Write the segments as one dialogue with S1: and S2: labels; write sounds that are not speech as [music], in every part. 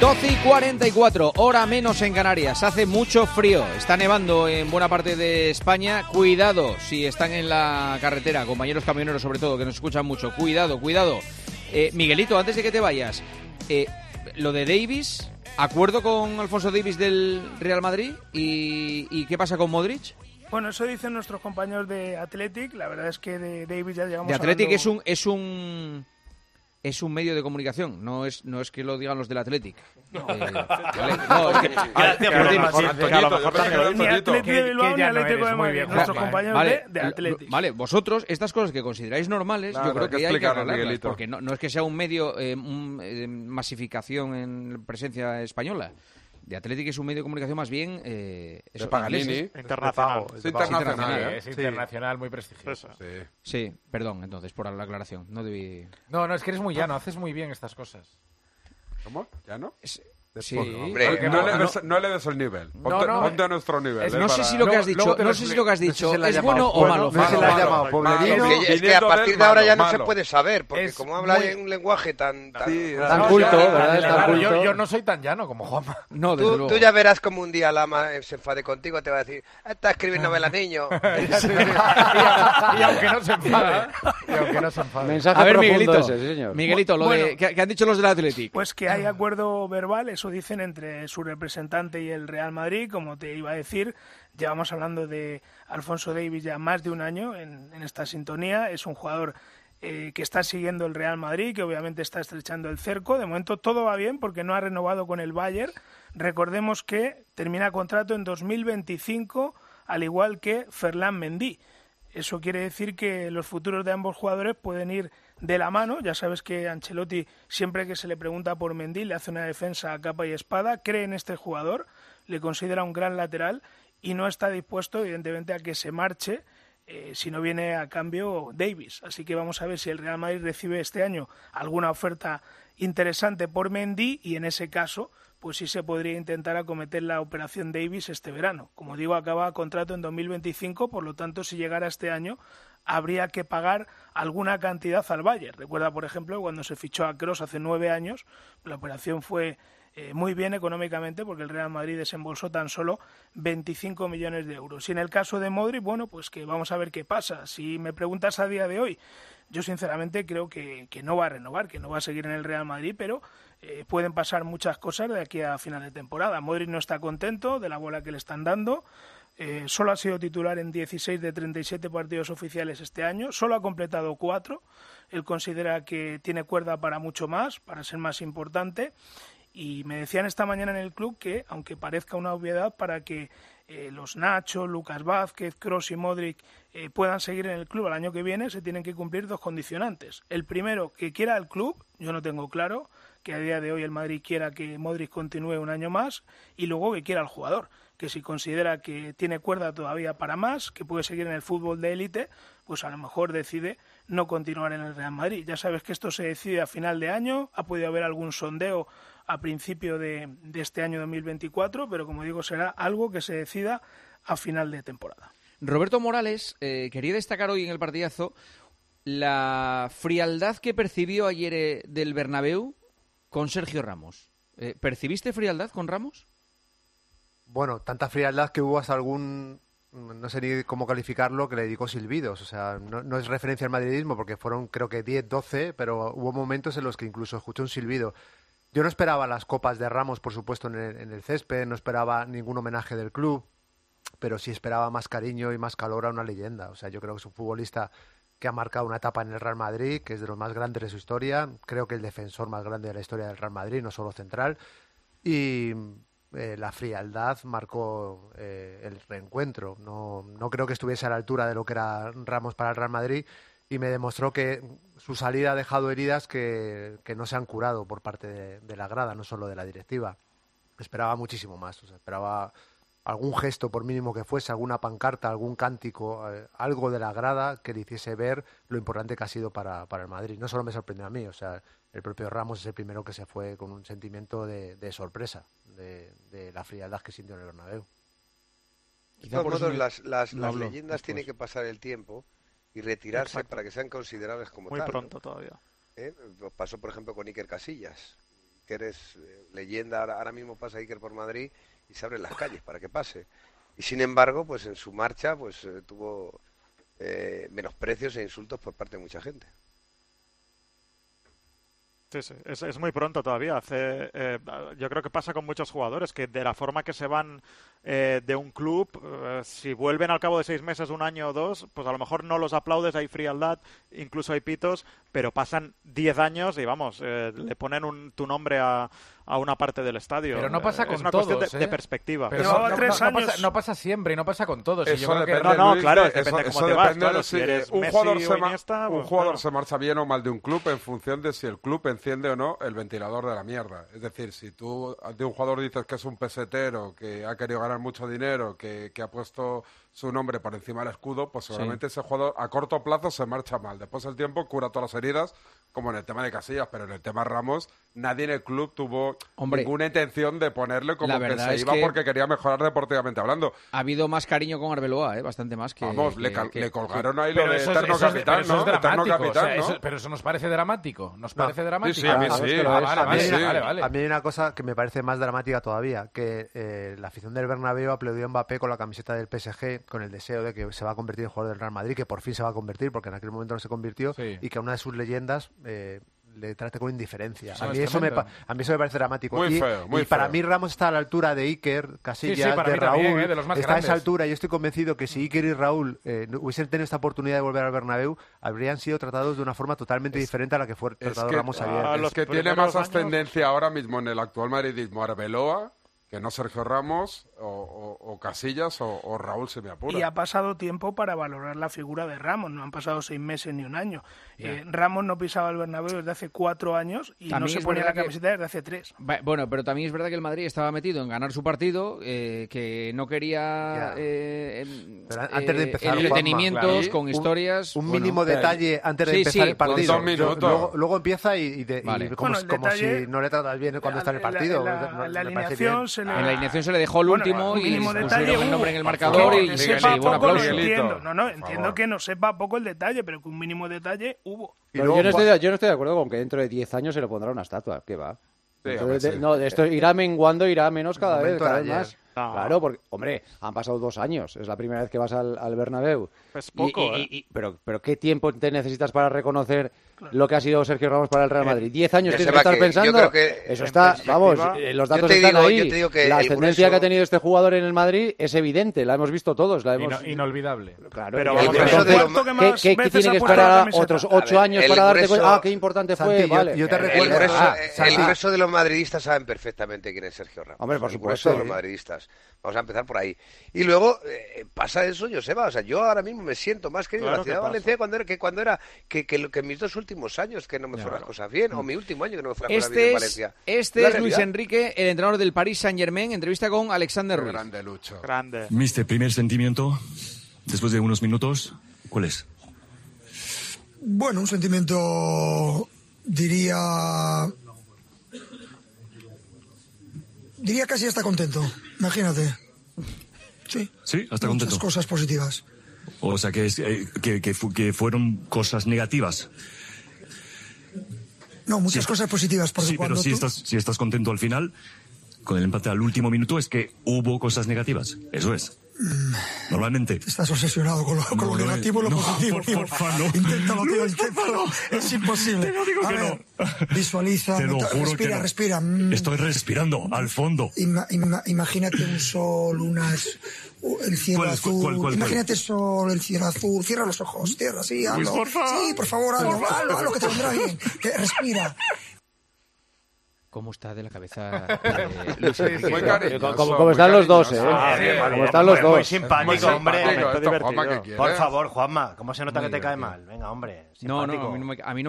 S1: 12 y 44, hora menos en Canarias. Hace mucho frío. Está nevando en buena parte de España. Cuidado si están en la carretera, compañeros camioneros sobre todo, que nos escuchan mucho. Cuidado, cuidado. Eh, Miguelito, antes de que te vayas, eh, lo de Davis, ¿acuerdo con Alfonso Davis del Real Madrid? ¿Y, y qué pasa con Modric?
S2: Bueno, eso dicen nuestros compañeros de Athletic. La verdad es que de Davis ya llegamos
S1: De Athletic
S2: hablando-
S1: es un es un es un medio de comunicación, no es no es que lo digan los del Athletic. Eh, [laughs] vale, no, es que-
S3: no Vale,
S1: vosotros estas cosas que consideráis normales,
S4: Claro,
S1: yo creo
S4: que
S1: que, hay que
S4: explicarlo,
S1: hablarlas, porque no, no es que sea un medio eh, un, eh, masificación en presencia española. De Athletic es un medio de comunicación más bien eh, eso,
S4: Paganini.
S1: inglés.
S3: Internacional.
S4: Es internacional, ¿eh?
S3: Es
S4: Sí.
S3: internacional, muy prestigioso.
S4: Sí.
S1: Sí, perdón, entonces por la aclaración, no debí
S3: No, no, es que eres muy llano, haces muy bien estas cosas.
S4: ¿Cómo? ¿Ya no?
S1: Sí.
S5: Hombre,
S4: no,
S3: no,
S4: le
S3: no.
S4: des, no le des el nivel. Ponte,
S3: no,
S4: ponte a nuestro nivel.
S3: es-
S4: ¿eh?
S1: No sé
S4: para-
S1: si lo que has dicho, no sé si lo que has dicho
S6: si
S1: es bueno o malo.
S6: no le ha llamado poblerino.
S5: Es que, es que a partir de ahora ya
S4: malo,
S5: no se puede saber, porque
S3: Es
S5: como habla
S3: muy-
S5: en un lenguaje tan... tan-
S6: culto,
S3: yo, no soy tan llano como Juanma.
S1: No,
S5: Tú, ya verás como un día Lama eh, se enfade contigo, te va a decir, "Ah, está escribiendo novelas, niño. [laughs]
S3: Y, aunque no se enfade. Y aunque no se enfade.
S6: Mensaje
S1: A ver,
S6: profundo
S1: Miguelito. Miguelito, lo
S2: Bueno.
S1: de, ¿qué, qué han dicho los del Athletic?
S2: Pues que hay acuerdo verbal, eso dicen entre su representante y el Real Madrid, como te iba a decir. Llevamos hablando de Alfonso Davis ya más de un año en, esta sintonía. Es un jugador eh, que está siguiendo el Real Madrid, que obviamente está estrechando el cerco. De momento todo va bien porque no ha renovado con el Bayern. Recordemos que termina contrato en 2025, al igual que Ferland Mendy. Eso quiere decir que los futuros de ambos jugadores pueden ir de la mano. Ya sabes que Ancelotti, siempre que se le pregunta por Mendy, le hace una defensa a capa y espada, cree en este jugador, le considera un gran lateral y no está dispuesto, evidentemente, a que se marche eh, si no viene a cambio Davis. Así que vamos a ver si el Real Madrid recibe este año alguna oferta interesante por Mendy y en ese caso pues sí se podría intentar acometer la operación Davis este verano. Como digo, acaba contrato en 2025, por lo tanto, si llegara este año, habría que pagar alguna cantidad al Bayern. Recuerda, por ejemplo, cuando se fichó a Cross hace nueve años, la operación fue eh, muy bien económicamente porque el Real Madrid desembolsó tan solo 25 millones de euros. Y en el caso de Modric, bueno, pues que vamos a ver qué pasa. Si me preguntas a día de hoy, yo sinceramente creo que, que no va a renovar, que no va a seguir en el Real Madrid, pero eh, pueden pasar muchas cosas de aquí a final de temporada. Modric no está contento de la bola que le están dando. Eh, solo ha sido titular en 16 de 37 partidos oficiales este año, solo ha completado cuatro. Él considera que tiene cuerda para mucho más, para ser más importante. Y me decían esta mañana en el club que, aunque parezca una obviedad, para que eh, los Nacho, Lucas Vázquez, Cross y Modric eh, puedan seguir en el club el año que viene, se tienen que cumplir dos condicionantes. El primero, que quiera el club, yo no tengo claro que a día de hoy el Madrid quiera que Modric continúe un año más, y luego que quiera el jugador, que si considera que tiene cuerda todavía para más, que puede seguir en el fútbol de élite, pues a lo mejor decide no continuar en el Real Madrid. Ya sabes que esto se decide a final de año, ha podido haber algún sondeo a principio de, este año 2024, pero como digo, será algo que se decida a final de temporada.
S1: Roberto Morales eh, quería destacar hoy en el partidazo la frialdad que percibió ayer eh, del Bernabéu con Sergio Ramos. Eh, ¿Percibiste frialdad con Ramos?
S6: Bueno, tanta frialdad que hubo hasta algún, no sé ni cómo calificarlo, que le dedicó silbidos. O sea, no, es referencia al madridismo porque fueron creo que 10, 12, pero hubo momentos en los que incluso escuché un silbido. Yo no esperaba las copas de Ramos, por supuesto, en el, en el césped, no esperaba ningún homenaje del club, pero sí esperaba más cariño y más calor a una leyenda. O sea, yo creo que es un futbolista que ha marcado una etapa en el Real Madrid, que es de los más grandes de su historia, creo que el defensor más grande de la historia del Real Madrid, no solo central, y eh, la frialdad marcó eh, el reencuentro. No, no creo que estuviese a la altura de lo que era Ramos para el Real Madrid y me demostró que su salida ha dejado heridas que, que no se han curado por parte de, la grada, no solo de la directiva. esperaba muchísimo más. Esperaba algún gesto, por mínimo que fuese, alguna pancarta, algún cántico, eh, algo de la grada que le hiciese ver lo importante que ha sido para, para el Madrid. No solo me sorprendió a mí, o sea, el propio Ramos es el primero que se fue con un sentimiento de, de sorpresa de, de la frialdad que sintió en el Bernabéu.
S5: De
S1: Quizá
S5: todos
S1: por eso
S5: modos, las, las,
S1: no
S5: las
S1: hablo
S5: leyendas
S1: después.
S5: tienen que pasar el tiempo y retirarse
S7: Exacto.
S5: para que sean considerables como
S7: Muy
S5: tal. ¿no?
S7: pronto todavía.
S5: ¿Eh? Pasó, por ejemplo, con Iker Casillas. Iker es eh, leyenda, ahora, ahora mismo pasa Iker por Madrid y se abren las calles para que pase. Y sin embargo, pues en su marcha pues eh, tuvo eh, menosprecios e insultos por parte de mucha gente.
S7: Sí, sí, es, es muy pronto todavía. Eh, yo creo que pasa con muchos jugadores que de la forma que se van eh, de un club, eh, si vuelven al cabo de seis meses, un año o dos, pues a lo mejor no los aplaudes, hay frialdad, incluso hay pitos, pero pasan diez años y vamos, eh, le ponen un, tu nombre a, a una parte del estadio.
S3: Pero no pasa
S7: Eh,
S3: con
S7: es una
S3: todos,
S7: cuestión de,
S3: ¿eh?
S7: de perspectiva.
S3: Pero no,
S2: tres
S3: no- no
S2: años.
S3: pasa, no pasa siempre y no pasa con todos.
S4: Eso
S3: yo creo que-
S4: depende,
S7: No, no, claro,
S4: de-
S7: depende
S4: eso,
S7: cómo
S4: eso
S7: te vas,
S4: depende
S7: claro,
S4: de
S7: si
S4: si
S7: eres
S4: un
S7: Messi
S4: jugador,
S7: o
S4: se, ma-
S7: Iniesta,
S4: un
S7: pues,
S4: jugador
S7: claro.
S4: se marcha bien o mal de un club en función de si el club enciende o no el ventilador de la mierda. Es decir, si tú de un jugador dices que es un pesetero, que ha querido ganar mucho dinero, que, que ha puesto su nombre por encima del escudo, pues seguramente ese jugador a corto plazo se marcha mal. Después el tiempo cura todas las heridas, como en el tema de Casillas, pero en el tema Ramos, nadie en el club tuvo
S1: Hombre,
S4: ninguna intención de ponerle como
S1: la
S4: que se
S1: es
S4: iba
S1: que-
S4: porque quería mejorar deportivamente hablando.
S1: Ha habido más cariño con Arbeloa, ¿eh? bastante más que.
S4: Vamos, le,
S1: que-
S4: cal-
S1: que-
S4: le colgaron ahí lo
S3: Pero
S4: de eterno capitán,
S3: pero eso nos parece dramático. ¿Nos
S6: No.
S3: parece dramático?
S4: Sí, sí, a mí
S3: Ah,
S4: sí. a mí sí.
S6: A mí hay una cosa que me parece más dramática todavía, que eh, la afición del Bernabéu aplaudió a Mbappé con la camiseta del PSG con el deseo de que se va a convertir en jugador del Real Madrid, que por fin se va a convertir, porque en aquel momento no se convirtió,
S3: Sí.
S6: y que una de sus leyendas eh, le trate con indiferencia. A,
S3: es
S6: mí eso me, a mí eso me parece dramático.
S4: Muy
S6: y,
S4: feo, muy
S6: y para
S4: feo.
S6: mí Ramos está a la altura de Iker, Casillas,
S3: Sí,
S6: de
S3: también,
S6: Raúl.
S3: ¿eh? De los más
S6: está a esa altura. Yo estoy convencido que si Iker y Raúl eh, hubiesen tenido esta oportunidad de volver al Bernabéu, habrían sido tratados de una forma totalmente diferente a la que fue
S4: Es
S6: tratado
S4: que,
S6: Ramos ayer.
S4: Es
S7: los
S4: que tiene más
S7: años-
S4: ascendencia ahora mismo en el actual madridismo Arbeloa que no Sergio Ramos o, o- o Casillas o, o Raúl se me apura.
S2: Y ha pasado tiempo para valorar la figura de Ramos, no han pasado seis meses ni un año. Eh, Ramos no pisaba el Bernabéu desde hace cuatro años y
S1: También
S2: no se ponía la
S1: que-
S2: camiseta desde hace tres.
S1: Bueno, pero también es verdad que el Madrid estaba metido en ganar su partido, eh, que no quería eh,
S6: Pero antes de
S1: eh,
S6: empezar,
S1: entretenimientos
S4: Juanma, claro.
S1: con
S6: Un-
S1: historias.
S6: un
S1: bueno,
S6: mínimo detalle antes de
S1: Sí,
S6: empezar
S1: sí,
S6: el partido.
S4: dos minutos.
S6: Luego, luego empieza y, y de- y
S1: Vale.
S6: como,
S2: Bueno, el
S6: como
S2: detalle-
S6: si no le tratas bien cuando está en el partido.
S2: En la, en la alineación se le...
S1: En la alineación se le dejó el último y pusieron el nombre en el marcador
S2: Que
S1: y, un aplauso.
S2: No, no, entiendo que no sepa poco el detalle, pero que un mínimo detalle hubo.
S8: Pero
S6: luego,
S8: yo, no estoy, yo no estoy de acuerdo con que dentro de 10 años se le pondrá una estatua. ¿Qué va?
S4: Sí,
S8: de- no, esto irá menguando, irá menos cada vez, cada vez más.
S7: No.
S8: Claro, porque, hombre, han pasado dos años. Es la primera vez que vas al, al Bernabéu.
S7: Es poco,
S8: y-
S7: ¿eh?
S8: y- pero, pero ¿qué tiempo te necesitas para reconocer lo que ha sido Sergio Ramos para el Real Madrid? ¿Diez años tienes que estar
S5: que- yo
S8: pensando?
S5: creo que
S8: Eso está, vamos, eh, los datos están
S5: digo-
S8: ahí.
S5: que
S8: la
S5: el
S8: ascendencia
S5: grueso-
S8: que ha tenido este jugador en el Madrid es evidente, la hemos visto todos. La hemos...
S3: Ino- inolvidable.
S8: Claro,
S7: Pero vamos
S8: entonces,
S5: el
S8: ¿qué- qué- tiene que esperar otros ocho
S5: ver,
S8: años
S5: el
S8: para darte
S5: grueso-
S8: cuenta? Ah, qué importante fue,
S6: Santi, yo-
S8: vale.
S6: yo te
S5: El
S6: recuerdo-
S5: grueso,
S6: Ah,
S5: eh,
S6: Santi.
S5: el grueso de los madridistas saben perfectamente quién es Sergio Ramos.
S8: Hombre, por
S5: El
S8: supuesto,
S5: grueso de los madridistas. Vamos a empezar por ahí. Y luego eh, pasa eso, Joseba. O sea, yo ahora mismo me siento más querido
S7: Claro
S5: en la ciudad
S7: que
S5: de
S7: pasa.
S5: Valencia cuando era, que cuando era que, que, lo- que en mis dos últimos años que no me fueron las cosas bien, o mi último año que no me fueron las cosas bien
S1: Este
S5: en
S1: es,
S5: Valencia.
S1: este
S5: La
S1: es Luis. Enrique, el entrenador del Paris Saint Germain, entrevista con Alexander Ruiz.
S4: grande Lucho.
S7: Grande.
S9: Mister, primer sentimiento, después de unos minutos, ¿cuál es?
S10: Bueno, un sentimiento, diría... Diría casi hasta contento, imagínate. Sí,
S9: Sí, hasta
S10: muchas
S9: contento.
S10: cosas positivas.
S9: O sea, que, es, eh, que, que, fu- que fueron cosas negativas.
S10: No, muchas
S9: Sí,
S10: cosas positivas, porque
S9: Sí, pero si
S10: tú...
S9: estás, si estás contento al final, con el empate al último minuto, es que hubo cosas negativas. Eso es. Normalmente.
S10: Estás obsesionado con lo, con
S9: No,
S10: negativo y lo
S9: no,
S10: positivo.
S9: por- porfa, no.
S10: Inténtalo, tío,
S9: Luis,
S10: inténtalo.
S9: porfa.
S10: Es imposible.
S9: Te lo digo
S10: A
S9: que
S10: ver,
S9: no.
S10: Visualiza,
S9: Te lo juro que
S10: respira,
S9: no.
S10: respira. Mm.
S9: Estoy respirando al fondo.
S10: Ima- ima- imagínate un sol, unas, el cielo
S9: ¿Cuál
S10: azul.
S9: cuál- cuál-
S10: imagínate el sol, el cielo azul. Cierra los ojos, cierra, sí, hazlo.
S9: porfa.
S10: Sí, por favor, hazlo,
S9: Por
S10: hazlo, hazlo, que te vendrá bien. Que respira.
S1: ¿Cómo está de la cabeza [laughs] eh,
S8: Como, están los dos, ¿eh?
S11: Ah, bien,
S8: como están los
S11: Muy
S8: dos.
S11: simpático,
S4: Muy
S11: hombre.
S4: simpático. ¿qué
S11: Por favor, Juanma, ¿cómo se nota que te cae mal? Venga, hombre.
S1: No, no, a mí no, me, a mí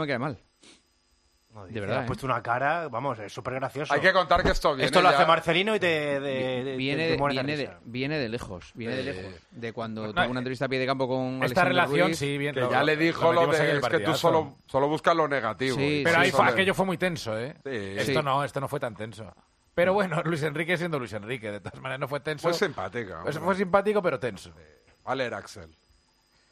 S1: no. De verdad,
S11: Ha
S1: ¿eh?
S11: puesto una cara, vamos, es súper gracioso.
S4: Hay que contar que esto viene
S11: Esto lo
S4: ya-
S11: hace Marcelino y te, de- de-
S1: viene,
S11: te
S1: viene, de,
S11: risa.
S1: viene de lejos, viene de
S4: Eh,
S1: lejos. De cuando tuvo una entrevista a pie de campo con
S3: Esta
S1: Alexander
S3: relación,
S1: Ruiz.
S3: sí, bien.
S4: Que
S3: lo-
S4: ya le dijo lo,
S3: metimos en
S4: de
S3: el
S4: es que tú
S3: partidazo.
S4: solo, solo buscas lo negativo.
S1: Sí,
S3: Pero
S4: Sí,
S3: ahí
S4: eso
S3: fue,
S4: le-
S3: aquello fue muy tenso, ¿eh?
S4: Sí.
S3: Esto
S1: Sí.
S3: no, esto no fue tan tenso. Pero bueno, Luis Enrique siendo Luis Enrique, de todas maneras no fue tenso.
S4: Fue simpática.
S3: Pues
S4: hombre.
S3: fue simpático, pero tenso.
S4: Vale, era Axel.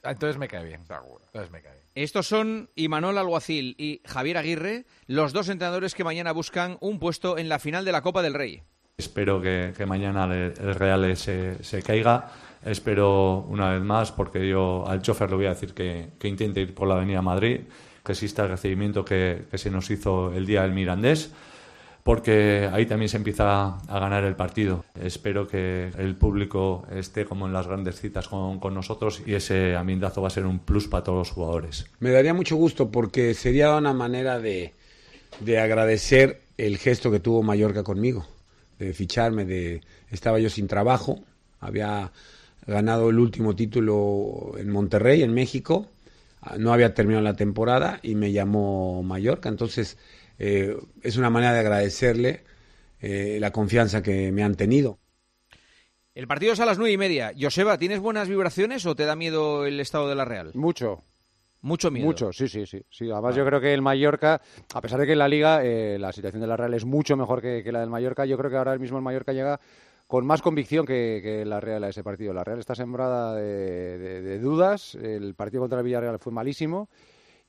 S3: Ah, Entonces me cae bien.
S4: Seguro.
S3: Entonces me cae bien.
S1: Estos son Imanol Alguacil y Javier Aguirre, los dos entrenadores que mañana buscan un puesto en la final de la Copa del Rey.
S12: Espero que, mañana el, Real se, caiga. Espero una vez más, porque yo al chofer le voy a decir que, que intente ir por la Avenida Madrid, que exista el recibimiento que se nos hizo el día del Mirandés, porque ahí también se empieza a ganar el partido. Espero que el público esté como en las grandes citas con, nosotros y ese ambientazo va a ser un plus para todos los jugadores.
S13: Me daría mucho gusto porque sería una manera de, de agradecer el gesto que tuvo Mallorca conmigo, de ficharme, de estaba yo sin trabajo, había ganado el último título en Monterrey, en México, no había terminado la temporada y me llamó Mallorca, entonces eh, es una manera de agradecerle eh, la confianza que me han tenido.
S1: El partido es a las nueve y media. Joseba, ¿tienes buenas vibraciones o te da miedo el estado de la Real?
S8: Mucho.
S1: Mucho miedo.
S8: Mucho, sí, sí, sí. sí. Además, yo creo que el Mallorca, a pesar de que en la Liga eh, la situación de la Real es mucho mejor que, que la del Mallorca, yo creo que ahora mismo el Mallorca llega con más convicción que, que la Real a ese partido. La Real está sembrada de, de- de dudas. El partido contra el Villarreal fue malísimo.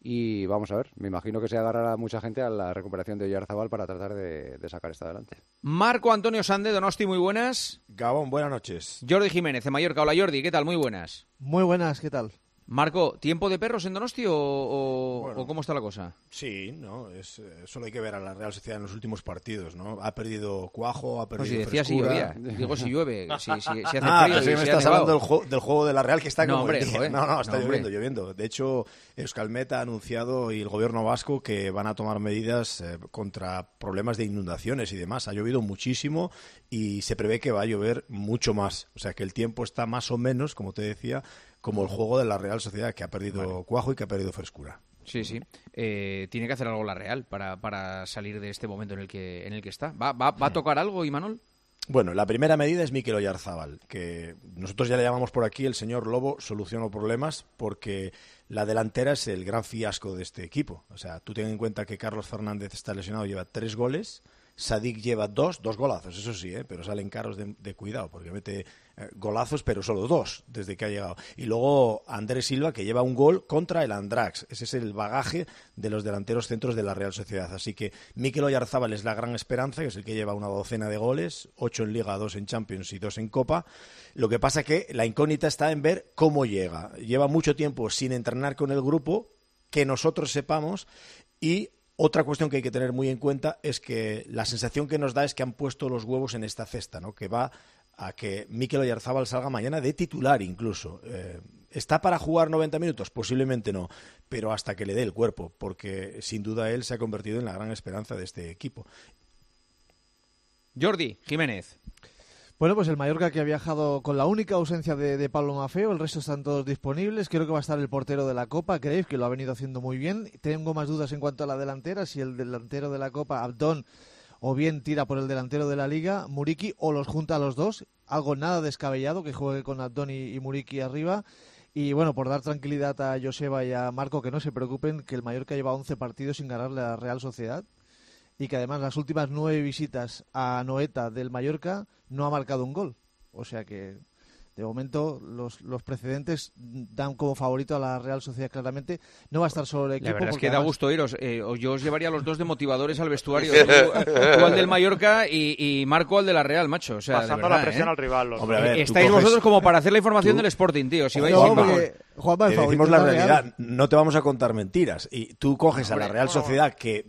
S8: Y vamos a ver, me imagino que se agarrará mucha gente a la recuperación de Oyarzabal para tratar de, de sacar esto adelante.
S1: Marco Antonio Sande, Donosti, muy buenas.
S14: Gabón, buenas noches.
S1: Jordi Jiménez, de Mallorca. Hola Jordi, ¿qué tal? Muy buenas.
S15: Muy buenas, ¿qué tal?
S1: Marco, ¿tiempo de perros en Donosti o, o-
S14: Bueno.
S1: o cómo está la cosa?
S14: Sí, no, es, eh, solo hay que ver a la Real Sociedad en los últimos partidos, ¿no? Ha perdido cuajo, ha
S1: No,
S14: perdido
S1: si decía si llovía. Digo si llueve, si, si- si hace [laughs]
S14: ah,
S1: frío
S14: me estás hablando del, juego- del juego de la Real que está
S1: No,
S14: como
S1: hombre, [laughs] joder.
S14: No, no, está
S1: No, hombre.
S14: lloviendo, lloviendo. De hecho, Euskalmet ha anunciado y el gobierno vasco que van a tomar medidas eh, contra problemas de inundaciones y demás. Ha llovido muchísimo y se prevé que va a llover mucho más. O sea que el tiempo está más o menos, como te decía, como el juego de la Real Sociedad, que ha perdido cuajo y que ha perdido frescura.
S1: Sí, sí. Eh, tiene que hacer algo la Real para, para salir de este momento en el que, en el que está. ¿Va, va, va a tocar algo, Imanol?
S14: Bueno, la primera medida es Mikel Oyarzábal, que nosotros ya le llamamos por aquí el señor Lobo solucionó problemas porque la delantera es el gran fiasco de este equipo. O sea, tú ten en cuenta que Carlos Fernández está lesionado, lleva tres goles, Sadik lleva dos, dos golazos, eso sí, ¿eh? pero salen caros de, cuidado porque mete eh, golazos, pero solo dos desde que ha llegado. Y luego Andrés Silva, que lleva un gol contra el Andrax. Ese es el bagaje de los delanteros centros de la Real Sociedad. Así que Mikel Oyarzábal es la gran esperanza, que es el que lleva una docena de goles, ocho en Liga, dos en Champions y dos en Copa. Lo que pasa que la incógnita está en ver cómo llega. Lleva mucho tiempo sin entrenar con el grupo, que nosotros sepamos, y otra cuestión que hay que tener muy en cuenta es que la sensación que nos da es que han puesto los huevos en esta cesta, ¿no? que va a que Mikel Oyarzábal salga mañana de titular incluso. Eh, ¿Está para jugar 90 minutos? Posiblemente no, pero hasta que le dé el cuerpo, porque sin duda él se ha convertido en la gran esperanza de este equipo.
S1: Jordi Jiménez.
S15: Bueno, pues el Mallorca que ha viajado con la única ausencia de, Pablo Mafeo, el resto están todos disponibles. Creo que va a estar el portero de la Copa, Crees que lo ha venido haciendo muy bien. Tengo más dudas en cuanto a la delantera, si el delantero de la Copa, Abdón, o bien tira por el delantero de la Liga, Muriki, o los junta a los dos. Algo nada descabellado, que juegue con Abdón y, y Muriki arriba. Y bueno, por dar tranquilidad a Joseba y a Marco, que no se preocupen, que el Mallorca lleva 11 partidos sin ganarle a la Real Sociedad y que además las últimas nueve visitas a Noeta del Mallorca no ha marcado un gol. O sea que de momento los, los precedentes dan como favorito a la Real Sociedad claramente. No va a estar solo el equipo.
S1: La verdad es que da gusto iros. Eh, o yo os llevaría a los dos de motivadores al vestuario. Tú, tú al del Mallorca y, y Marco al de la Real, macho. O sea, de
S7: Pasando
S1: verdad,
S7: la presión
S1: ¿eh?
S7: al rival. los
S14: Hombre, ver,
S1: Estáis
S14: coges-
S1: vosotros como para hacer la información
S14: tú-
S1: del Sporting, tío. Si vais
S15: No,
S1: sin
S15: porque-. Juanma, el
S14: decimos la
S15: Real.
S14: realidad, no te vamos a contar mentiras. Y tú coges a la Real. Sociedad que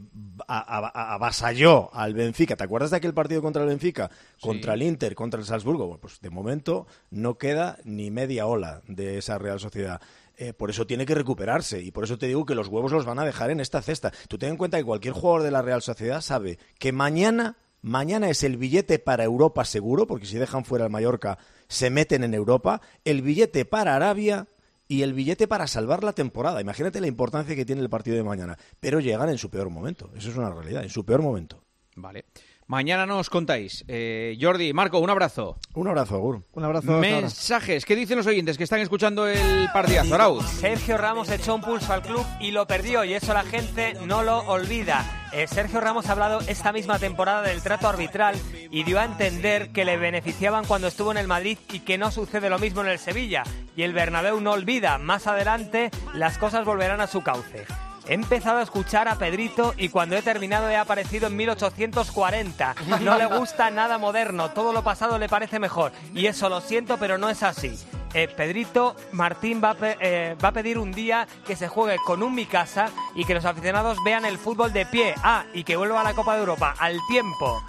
S14: avasalló al Benfica. ¿Te acuerdas de aquel partido contra el Benfica? Contra el Inter, contra el Salzburgo. Bueno, pues de momento no queda ni media ola de esa Real Sociedad. Eh, por eso tiene que recuperarse y por eso te digo que los huevos los van a dejar en esta cesta. Tú ten en cuenta que cualquier jugador de la Real Sociedad sabe que mañana, mañana es el billete para Europa seguro, porque si dejan fuera el Mallorca se meten en Europa, el billete para Arabia y el billete para salvar la temporada. Imagínate la importancia que tiene el partido de mañana. Pero llegan en su peor momento. Eso es una realidad, en su peor momento.
S1: Vale. Mañana nos contáis. Eh, Jordi, Marco, un abrazo.
S14: Un abrazo, Agur.
S15: Un abrazo.
S1: Mensajes. ¿Qué dicen los oyentes que están escuchando el partidazo? Arauz.
S16: Sergio Ramos echó un pulso al club y lo perdió y eso la gente no lo olvida. Eh, Sergio Ramos ha hablado esta misma temporada del trato arbitral y dio a entender que le beneficiaban cuando estuvo en el Madrid y que no sucede lo mismo en el Sevilla. Y el Bernabéu no olvida, más adelante las cosas volverán a su cauce. He empezado a escuchar a Pedrito y cuando he terminado he aparecido en 1840. No le gusta nada moderno, todo lo pasado le parece mejor. Y eso lo siento, pero no es así. Eh, Pedrito Martín va a, eh, va a pedir un día que se juegue con un mi casa y que los aficionados vean el fútbol de pie. Ah, y que vuelva a la Copa de Europa al tiempo.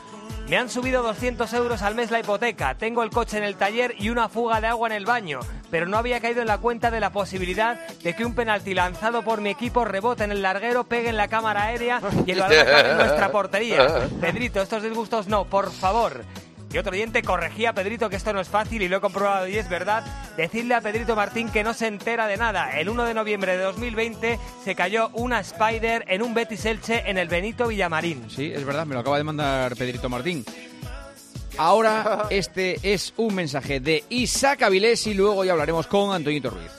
S16: Me han subido 200 euros al mes la hipoteca, tengo el coche en el taller y una fuga de agua en el baño, pero no había caído en la cuenta de la posibilidad de que un penalti lanzado por mi equipo rebote en el larguero, pegue en la cámara aérea y el balón en nuestra portería. Pedrito, estos disgustos no, por favor. Y otro oyente corregía a Pedrito que esto no es fácil y lo he comprobado y es verdad. Decirle a Pedrito Martín que no se entera de nada. El 1 de noviembre de 2020 se cayó una Spider en un Betis Elche en el Benito Villamarín.
S1: Sí, es verdad, me lo acaba de mandar Pedrito Martín. Ahora este es un mensaje de Isaac Avilés y luego ya hablaremos con Antoñito Ruiz.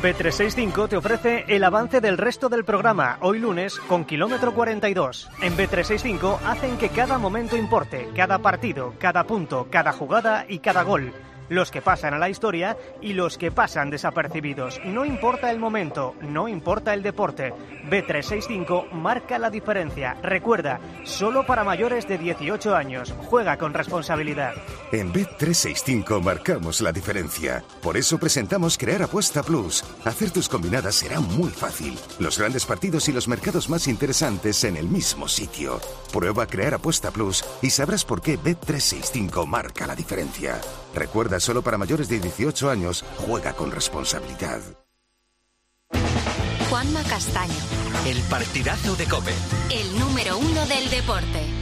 S17: B365 te ofrece el avance del resto del programa, hoy lunes, con kilómetro 42. En B365 hacen que cada momento importe, cada partido, cada punto, cada jugada y cada gol. Los que pasan a la historia y los que pasan desapercibidos. No importa el momento, no importa el deporte. B365 marca la diferencia. Recuerda, solo para mayores de 18 años. Juega con responsabilidad.
S18: En Bet365 marcamos la diferencia. Por eso presentamos Crear Apuesta Plus. Hacer tus combinadas será muy fácil. Los grandes partidos y los mercados más interesantes en el mismo sitio. Prueba Crear Apuesta Plus y sabrás por qué Bet365 marca la diferencia. Recuerda, solo para mayores de 18 años, juega con responsabilidad.
S19: Juanma Castaño,
S20: El partidazo de Cope.
S19: el número uno del deporte.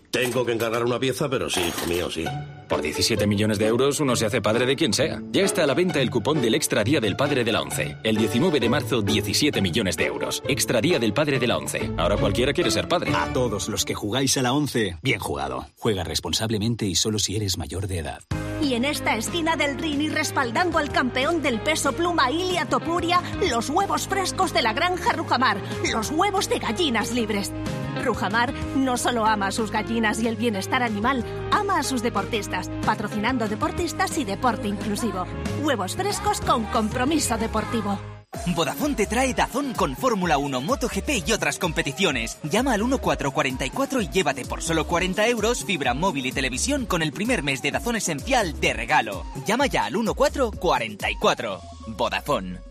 S21: Tengo que encargar una pieza, pero sí, hijo mío, sí.
S22: Por 17 millones de euros uno se hace padre de quien sea. Ya está a la venta el cupón del Extra Día del Padre de la ONCE. El 19 de marzo, 17 millones de euros. Extra Día del Padre de la ONCE. Ahora cualquiera quiere ser padre.
S23: A todos los que jugáis a la 11, bien jugado. Juega responsablemente y solo si eres mayor de edad.
S24: Y en esta esquina del ring y respaldando al campeón del peso pluma Ilia Topuria, los huevos frescos de la granja Rujamar, los huevos de gallinas libres. Rujamar no solo ama a sus gallinas y el bienestar animal, ama a sus deportistas, patrocinando deportistas y deporte inclusivo. Huevos frescos con compromiso deportivo.
S25: Vodafone te trae Dazón con Fórmula 1, MotoGP y otras competiciones. Llama al 1444 y llévate por solo 40 euros fibra móvil y televisión con el primer mes de Dazón Esencial de regalo. Llama ya al 1444. Vodafone.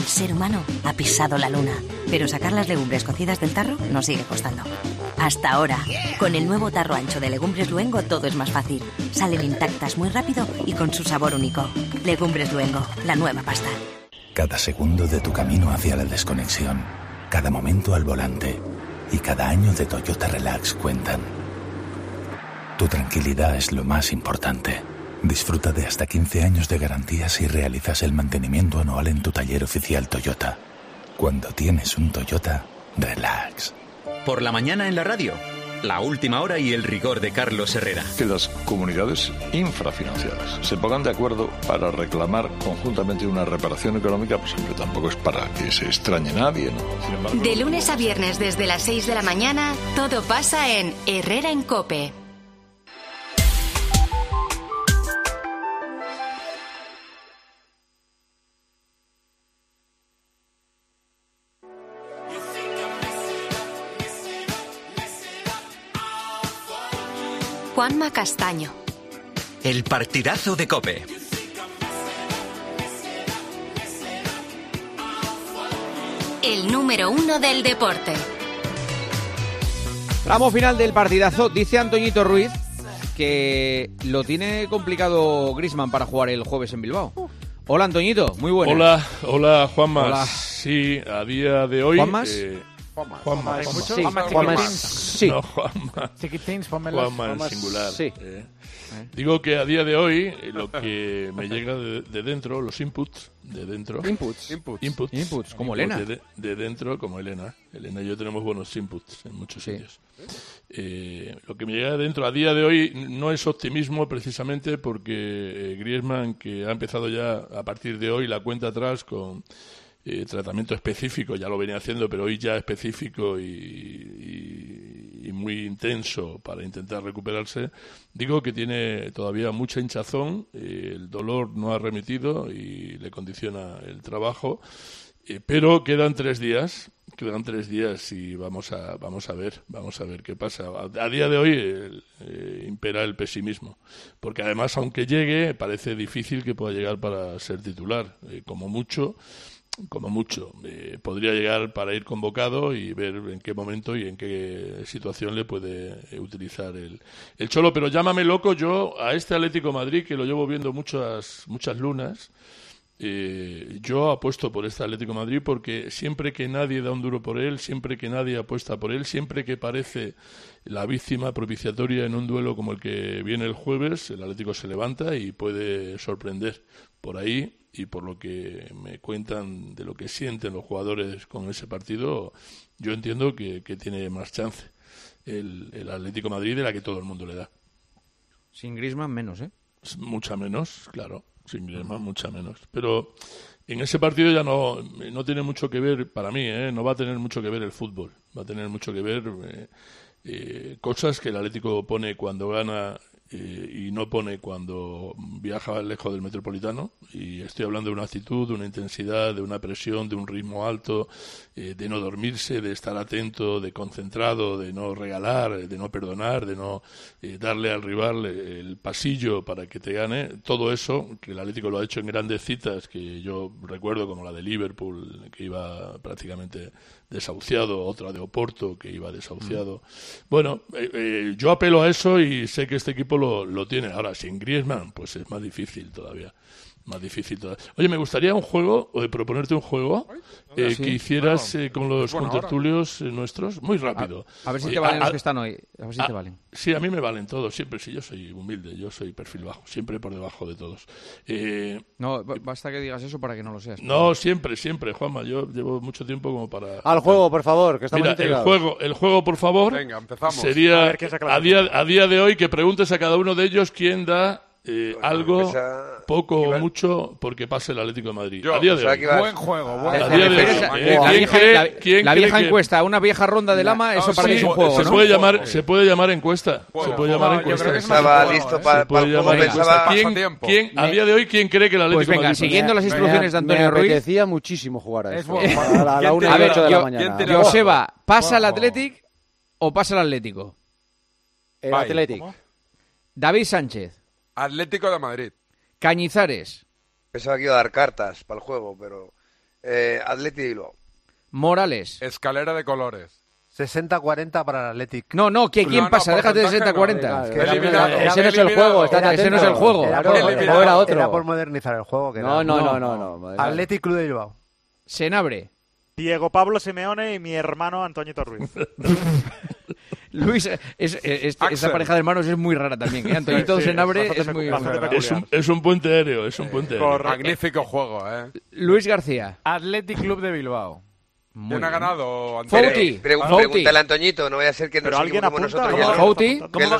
S26: El ser humano ha pisado la luna, pero sacar las legumbres cocidas del tarro nos sigue costando. Hasta ahora, con el nuevo tarro ancho de Legumbres Luengo todo es más fácil. Salen intactas muy rápido y con su sabor único. Legumbres Luengo, la nueva pasta.
S27: Cada segundo de tu camino hacia la desconexión, cada momento al volante y cada año de Toyota Relax cuentan. Tu tranquilidad es lo más importante. Disfruta de hasta 15 años de garantía si realizas el mantenimiento anual en tu taller oficial Toyota. Cuando tienes un Toyota, relax.
S20: Por la mañana en la radio. La última hora y el rigor de Carlos Herrera.
S28: Que las comunidades infrafinanciadas se pongan de acuerdo para reclamar conjuntamente una reparación económica, pues hombre, tampoco es para que se extrañe nadie, ¿no? Sin embargo,
S19: De lunes a viernes desde las 6 de la mañana, todo pasa en Herrera en Cope. Juanma Castaño.
S20: El partidazo de Cope.
S19: El número uno del deporte.
S1: Tramo final del partidazo. Dice Antoñito Ruiz que lo tiene complicado Grisman para jugar el jueves en Bilbao. Hola Antoñito, muy buenas.
S29: Hola, hola Juanma.
S1: Hola.
S29: Sí, a día de hoy.
S1: ¿Juanmas?
S29: eh,
S1: ¿Hay muchos? Sí, Juanmas, sí.
S29: No, Juanma.
S30: Chiquitins, pónmelos.
S29: Juanma en singular.
S30: sí.
S29: eh. Digo que a día de hoy eh, lo que me llega de, de dentro, los inputs de dentro.
S1: Inputs.
S29: Inputs.
S1: Inputs. Inputs, como Elena.
S29: De, de- de dentro, como Elena. Elena y yo tenemos buenos inputs en muchos sitios. Eh, lo que me llega de dentro a día de hoy no es optimismo precisamente porque eh, Griezmann, que ha empezado ya a partir de hoy la cuenta atrás con eh, tratamiento específico, ya lo venía haciendo, pero hoy ya específico y, muy intenso para intentar recuperarse, digo que tiene todavía mucha hinchazón, eh, el dolor no ha remitido y le condiciona el trabajo, eh, pero quedan tres días, quedan tres días y vamos a vamos a ver, vamos a ver qué pasa. A, día de hoy eh, impera el pesimismo, porque además aunque llegue parece difícil que pueda llegar para ser titular, como mucho como mucho. Podría llegar para ir convocado y ver en qué momento y en qué situación le puede eh, utilizar el, el Cholo. Pero llámame loco yo a este Atlético Madrid, que lo llevo viendo muchas, muchas lunas. eh, yo apuesto por este Atlético Madrid porque siempre que nadie da un duro por él, siempre que nadie apuesta por él, siempre que parece la víctima propiciatoria en un duelo como el que viene el jueves, el Atlético se levanta y puede sorprender por ahí y por lo que me cuentan de lo que sienten los jugadores con ese partido, yo entiendo que, que tiene más chance el, el Atlético de Madrid de la que todo el mundo le da.
S1: Sin Grisman menos, ¿eh?
S29: Mucha menos, claro, sin Griezmann mucha menos. Pero en ese partido ya no, no tiene mucho que ver, para mí, ¿eh? no va a tener mucho que ver el fútbol. Va a tener mucho que ver eh, eh, cosas que el Atlético pone cuando gana eh, y no pone cuando viaja lejos del metropolitano. Y estoy hablando de una actitud, de una intensidad, de una presión, de un ritmo alto, eh, de no dormirse, de estar atento, de concentrado, de no regalar, de no perdonar, de no eh, darle al rival el pasillo para que te gane. Todo eso, que el Atlético lo ha hecho en grandes citas, que yo recuerdo como la de Liverpool, que iba prácticamente desahuciado, otra de Oporto, que iba desahuciado. Bueno, eh, eh, yo apelo a eso y sé que este equipo lo, lo tiene. Ahora, sin Griezmann, pues es más difícil todavía. Más difícil todavía. Oye, me gustaría un juego, o de proponerte un juego eh,
S1: Sí.
S29: que hicieras
S1: Bueno,
S29: eh, con los contertulios eh, nuestros, muy rápido.
S1: A ver si
S29: Eh,
S1: te valen
S29: a-
S1: los que están hoy. A ver si
S29: a-
S1: te valen.
S29: Sí, a mí me valen todos, siempre. Si yo soy humilde, yo soy perfil bajo, siempre por debajo de todos. Eh,
S1: No, ba- basta que digas eso para que no lo seas.
S29: no, siempre, siempre, Juanma. Yo llevo mucho tiempo como para.
S8: Al juego, por favor, que estamos
S29: Mira, el juego, el juego, por favor.
S8: Venga, empezamos.
S29: Sería
S8: A ver
S29: a día, a día de hoy que preguntes a cada uno de ellos quién da eh, algo, poco o mucho, porque pase el Atlético de Madrid.
S3: Buen juego, buen juego.
S1: La vieja encuesta, una vieja ronda de lama, eso ah,
S29: para
S1: mí es un juego.
S29: Se, puede llamar, se puede llamar encuesta. Se puede llamar encuesta.
S5: Estaba listo
S3: ¿eh?
S5: para, para
S29: ¿Quién, a día de hoy, ¿quién cree que el pues Atlético
S1: pues venga, siguiendo las instrucciones de Antonio Ruiz.
S8: Me muchísimo jugar a eso. A la
S1: 1
S8: de la mañana.
S1: Joseba, ¿pasa el Atlético o pasa el Atlético?
S8: El
S3: Atlético.
S1: David Sánchez.
S3: Atlético de Madrid.
S1: Cañizares.
S5: Pensaba que iba a dar cartas para el juego, pero. Eh, Atlético de Bilbao.
S1: Morales.
S3: Escalera de colores.
S17: 60-40 para el Athletic.
S1: No, no, ¿quién, pasa? Pues Déjate de 60-40.
S8: Ese no es el juego, está,
S1: ese no es el juego.
S17: Era
S8: era otro.
S17: Era por modernizar el juego.
S8: No, no, no, no, no.
S17: Athletic de Bilbao.
S1: Senabre.
S31: Diego Pablo Simeone y mi hermano Antoñito Ruiz. [laughs]
S1: Luis, eh, es, eh, esa pareja de hermanos es muy rara también. ¿eh? Antoñito
S31: sí,
S1: es, muy,
S29: es, un, es un puente aéreo, es un puente aéreo.
S3: Magnífico juego, ¿eh?
S1: Luis García.
S3: Athletic Club de Bilbao.
S1: Muy
S3: ¿Quién ha ganado?
S1: Fouti.
S5: Pregúntale a Antoñito, no vaya a ser que nos
S31: alguien apunta,
S5: nosotros.
S31: ¿Cómo,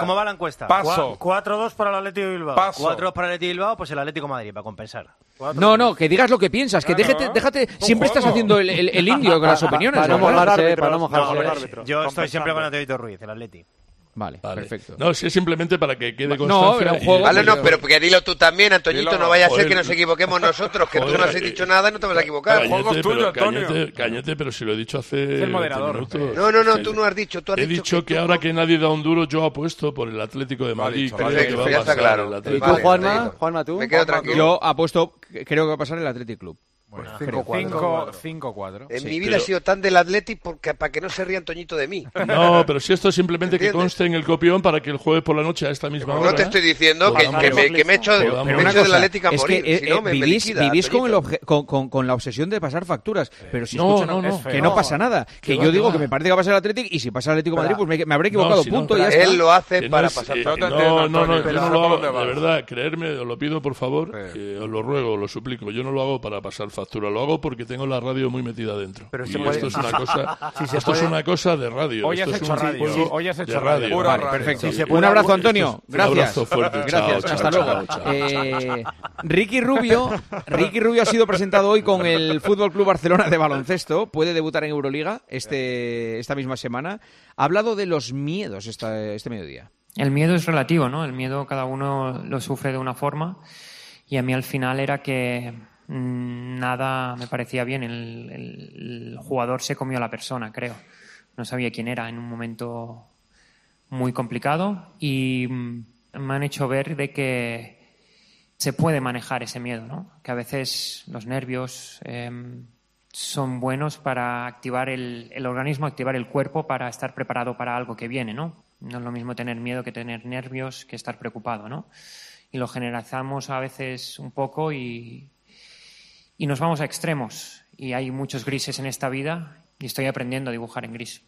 S17: ¿Cómo, va, la encuesta?
S3: Paso.
S17: 4-2 para el Atlético de Bilbao. 4-2 para el Atlético de Bilbao, pues el Atlético Madrid, para compensar.
S1: No, no, que digas lo que piensas, que déjate, déjate siempre estás haciendo el, indio con las opiniones.
S8: para no
S31: mojar árbitro.
S17: Yo estoy siempre con Antoñito Ruiz, el Atlético.
S1: Vale, perfecto.
S29: No, si es simplemente para que quede constancia.
S1: No, un juego.
S5: Vale, no, pero que dilo tú también, Antoñito, no vaya a ser que nos equivoquemos nosotros, que
S29: joder, tú
S5: no has
S29: eh,
S5: dicho nada y no te vas a eh, equivocar.
S3: Cañete, juego es tuyo, Antonio.
S29: Cañete, cañete, pero si lo he dicho hace.
S3: El moderador.
S29: Eh.
S5: No, no, no, tú no has dicho. Tú has
S29: he
S5: dicho,
S29: que, ahora que nadie da un duro, yo apuesto por el Atlético de Madrid.
S3: Vale,
S29: creo que va a
S5: claro.
S8: ¿Y tú, Juanma? Juanma, tú.
S5: Me quedo tranquilo.
S1: Yo apuesto, creo que va a pasar el Atlético Club.
S3: 5-4.
S5: Pues en
S29: sí,
S5: mi vida
S29: pero...
S5: sido tan del Athletic porque, para que no se rían Toñito de mí. [laughs]
S29: No, pero si esto es simplemente que conste en el copión para que el jueves por la noche a esta misma pero hora.
S5: No te estoy diciendo que, que, me, que, me, he hecho, del Atlético a morir.
S1: Eh,
S5: si no,
S1: eh,
S5: me,
S1: vivís, me
S5: liquida,
S1: vivís con, el con, con, con, la obsesión de pasar facturas. Pero si
S29: no,
S1: escuchan,
S29: no,
S1: que no pasa nada. Que yo digo
S29: que
S1: me parece que va a pasar el Atlético y si pasa el Atlético Madrid, pues me, habré equivocado. punto.
S5: Él lo hace para pasar
S29: eh,
S5: facturas.
S29: No, no, no. No. De verdad, creerme, os lo pido por favor. Os lo ruego, os lo suplico. Yo no lo hago para pasar factura. Lo hago porque tengo la radio muy metida dentro.
S17: Pero
S29: esto, es [laughs] una, cosa, de radio.
S3: Hoy has hecho radio. Hoy has hecho radio.
S29: perfecto.
S1: Un abrazo, Antonio. Gracias.
S29: Un abrazo fuerte.
S1: Gracias. Hasta luego. Eh, Ricky Rubio, Ricky Rubio ha sido presentado hoy con el Fútbol Club Barcelona de baloncesto. Puede debutar en Euroliga este, esta misma semana. Ha hablado de los miedos este mediodía.
S32: El miedo es relativo, ¿no? El miedo cada uno lo sufre de una forma y a mí al final era que Mm, nada me parecía bien. El, el, jugador se comió a la persona, creo. No sabía quién era en un momento muy complicado y mm, me han hecho ver de que se puede manejar ese miedo, ¿no? Que a veces los nervios em, son buenos para activar el, el organismo, activar el cuerpo para estar preparado para algo que viene, ¿no? No es lo mismo tener miedo que tener nervios, que estar preocupado, ¿no? Y lo generalizamos a veces un poco y y nos vamos a extremos. Y hay muchos grises en esta vida y estoy aprendiendo a dibujar en gris.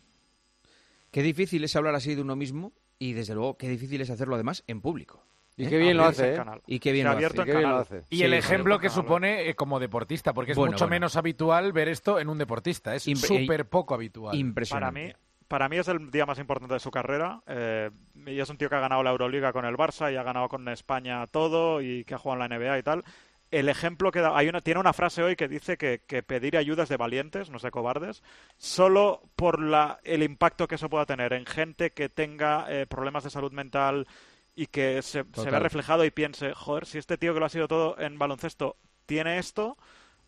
S1: Qué difícil es hablar así de uno mismo y desde luego qué difícil es hacerlo además en público.
S8: Y
S1: ¿Eh?
S8: qué bien, lo hace, ¿eh?
S1: y qué bien lo hace.
S8: Y
S31: el
S1: sí,
S3: ejemplo que supone eh, como deportista, porque es
S1: bueno,
S3: mucho
S1: bueno.
S3: menos habitual ver esto en un deportista. Es súper poco habitual.
S1: Impresionante.
S31: Para mí, para mí es el día más importante de su carrera. Eh, y es un tío que ha ganado la Euroliga con el Barça y ha ganado con España todo y que ha jugado en la NBA y tal el ejemplo que da, hay una, tiene una frase hoy que dice que, que pedir ayuda es de valientes, no sé, cobardes, solo por la, el impacto que eso pueda tener en gente que tenga eh, problemas de salud mental y que se, se vea reflejado y piense, joder, si este tío que lo ha sido todo en baloncesto tiene esto,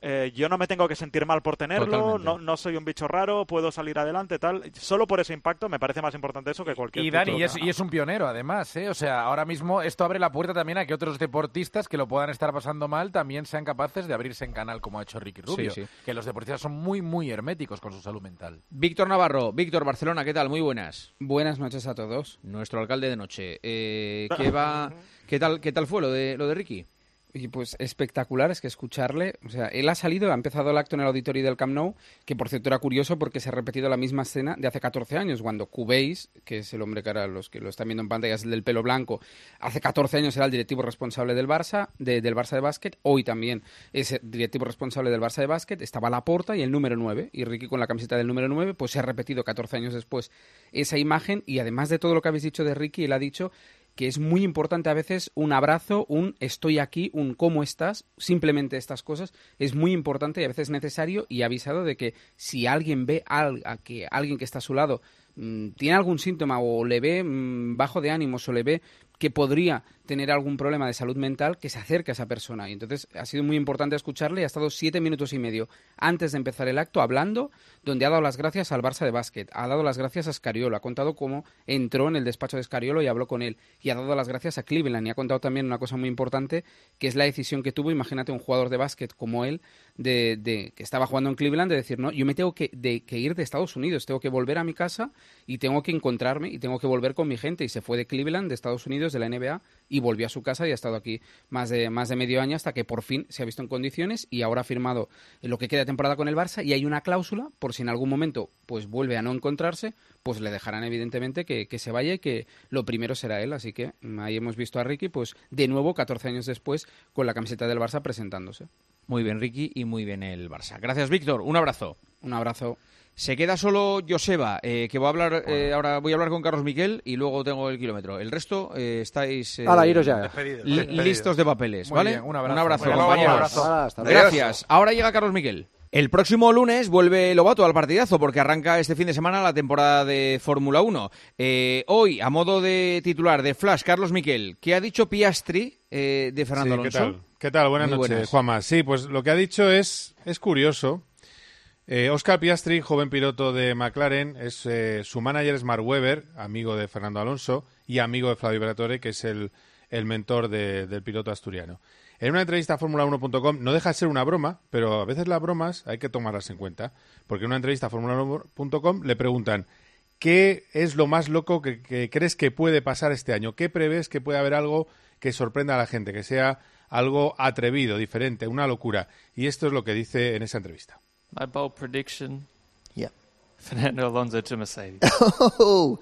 S31: eh, yo no me tengo que sentir mal por tenerlo, no, no, soy un bicho raro, puedo salir adelante, tal. Solo por ese impacto me parece más importante eso que cualquier
S3: Y Dani, y es, y es, un pionero además, ¿eh? O sea, ahora mismo esto abre la puerta también a que otros deportistas que lo puedan estar pasando mal también sean capaces de abrirse en canal como ha hecho Ricky Rubio. Que los deportistas son muy, muy herméticos con su salud mental.
S1: Víctor Navarro, Víctor Barcelona, ¿qué tal? Muy buenas.
S33: Buenas noches a todos.
S1: Nuestro alcalde de noche. Eh, [laughs] ¿qué, va, ¿qué, tal, ¿Qué tal fue lo de, lo de Ricky?
S33: Y pues espectacular es que escucharle, o sea, él ha salido, ha empezado el acto en el auditorio del Camp Nou, que por cierto era curioso porque se ha repetido la misma escena de hace 14 años, cuando Cubéis, que es el hombre que ahora los que lo están viendo en pantalla es el del pelo blanco, hace 14 años era el directivo responsable del Barça, de, del Barça de básquet, hoy también es el directivo responsable del Barça de básquet, estaba Laporta y el número 9, y Ricky con la camiseta del número 9, pues se ha repetido 14 años después esa imagen y además de todo lo que habéis dicho de Ricky, él ha dicho que es muy importante a veces un abrazo, un estoy aquí, un cómo estás, simplemente estas cosas es muy importante y a veces necesario y avisado de que si alguien ve a que alguien que está a su lado mm, tiene algún síntoma o le ve mm, bajo de ánimos o le ve que podría tener algún problema de salud mental, que se acerque a esa persona. Y entonces ha sido muy importante escucharle y ha estado siete minutos y medio antes de empezar el acto hablando, donde ha dado las gracias al Barça de básquet, ha dado las gracias a Scariolo, ha contado cómo entró en el despacho de Scariolo y habló con él, y ha dado las gracias a Cleveland y ha contado también una cosa muy importante, que es la decisión que tuvo, imagínate un jugador de básquet como él, de, de- que estaba jugando en Cleveland, de decir, no, yo me tengo que, de, que ir de Estados Unidos, tengo que volver a mi casa y tengo que encontrarme y tengo que volver con mi gente. Y se fue de Cleveland, de Estados Unidos, de la NBA, y volvió a su casa y ha estado aquí más de, más de medio año hasta que por fin se ha visto en condiciones y ahora ha firmado lo que queda de temporada con el Barça y hay una cláusula por si en algún momento pues vuelve a no encontrarse, pues le dejarán evidentemente que, que se vaya y que lo primero será él. Así que ahí hemos visto a Ricky, pues de nuevo, 14 años después, con la camiseta del Barça presentándose.
S1: Muy bien, Ricky, y muy bien el Barça. Gracias, Víctor. Un abrazo.
S33: Un abrazo.
S1: Se queda solo Joseba, eh, que voy a hablar, eh, ahora voy a hablar con Carlos Miquel y luego tengo el kilómetro. El resto eh, estáis eh,
S8: Hala, iros ya.
S34: Despedidos,
S1: li-
S34: despedidos.
S1: listos de papeles,
S35: Muy
S1: ¿vale?
S35: bien, un abrazo.
S1: abrazo,
S35: Bueno, luego
S1: compañeros.
S35: un abrazo.
S8: Hala, hasta luego.
S1: Gracias. Ahora llega Carlos Miquel. El próximo lunes vuelve Lobato al partidazo porque arranca este fin de semana la temporada de Fórmula 1. Eh, hoy, a modo de titular de Flash, Carlos Miquel, ¿qué ha dicho Piastri eh, de Fernando
S36: Sí, ¿qué
S1: Alonso?
S36: tal? ¿Qué tal? Buenas
S1: Muy
S36: noches,
S1: buenas.
S36: Juanma. Sí, pues lo que ha dicho es, es curioso. Eh, Oscar Piastri, joven piloto de McLaren, es, eh, su manager es Mark Webber, amigo de Fernando Alonso y amigo de Flavio Briatore, que es el, mentor de- del piloto asturiano. En una entrevista a Fórmula1.com no deja de ser una broma, pero a veces las bromas hay que tomarlas en cuenta, porque en una entrevista a Fórmula1.com le preguntan ¿Qué es lo más loco que, que crees que puede pasar este año? ¿Qué prevés que puede haber algo que sorprenda a la gente, que sea algo atrevido, diferente, una locura? Y esto es lo que dice en esa entrevista.
S37: My bold prediction.
S38: Yeah.
S37: Fernando Alonso to Mercedes. [laughs]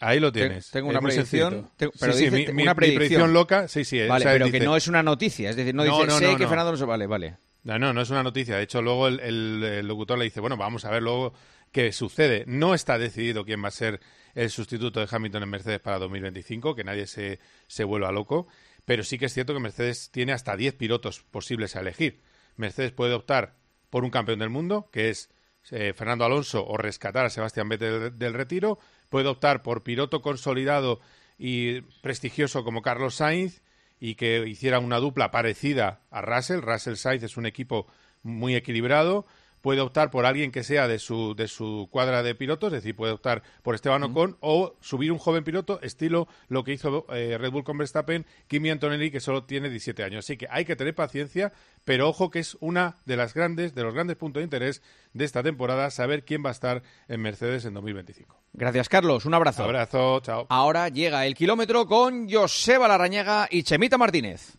S36: Ahí lo tienes.
S1: Tengo una predicción.
S36: Sí,
S1: pero
S36: sí,
S1: dice
S36: mi-
S1: una
S36: mi
S1: predicción.
S36: predicción loca, sí, sí.
S1: Vale,
S36: o sea,
S1: pero
S36: dice-
S1: que no es una noticia. Es decir, no,
S36: No,
S1: dice,
S36: no,
S1: sé
S36: no,
S1: que
S36: no.
S1: Fernando Alonso. Vale, vale.
S36: No, no, no es una noticia. De hecho, luego el, el- el locutor le dice, bueno, vamos a ver luego qué sucede. No está decidido quién va a ser el sustituto de Hamilton en Mercedes para 2025, que nadie se, se vuelva loco. Pero sí que es cierto que Mercedes tiene hasta 10 pilotos posibles a elegir. Mercedes puede optar por un campeón del mundo, que es eh, Fernando Alonso, o rescatar a Sebastián Vettel del, del retiro. Puede optar por piloto consolidado y prestigioso como Carlos Sainz y que hiciera una dupla parecida a Russell. Russell Sainz es un equipo muy equilibrado. Puede optar por alguien que sea de su, de su cuadra de pilotos, es decir, puede optar por Esteban Ocon o subir un joven piloto, estilo lo que hizo eh, Red Bull con Verstappen, Kimi Antonelli, que solo tiene 17 años. Así que hay que tener paciencia, pero ojo que es una de las grandes, de los grandes puntos de interés de esta temporada, saber quién va a estar en Mercedes en 2025.
S1: Gracias, Carlos. Un abrazo.
S36: Abrazo, chao.
S1: Ahora llega el kilómetro con Joseba Larrañaga y Chemita Martínez.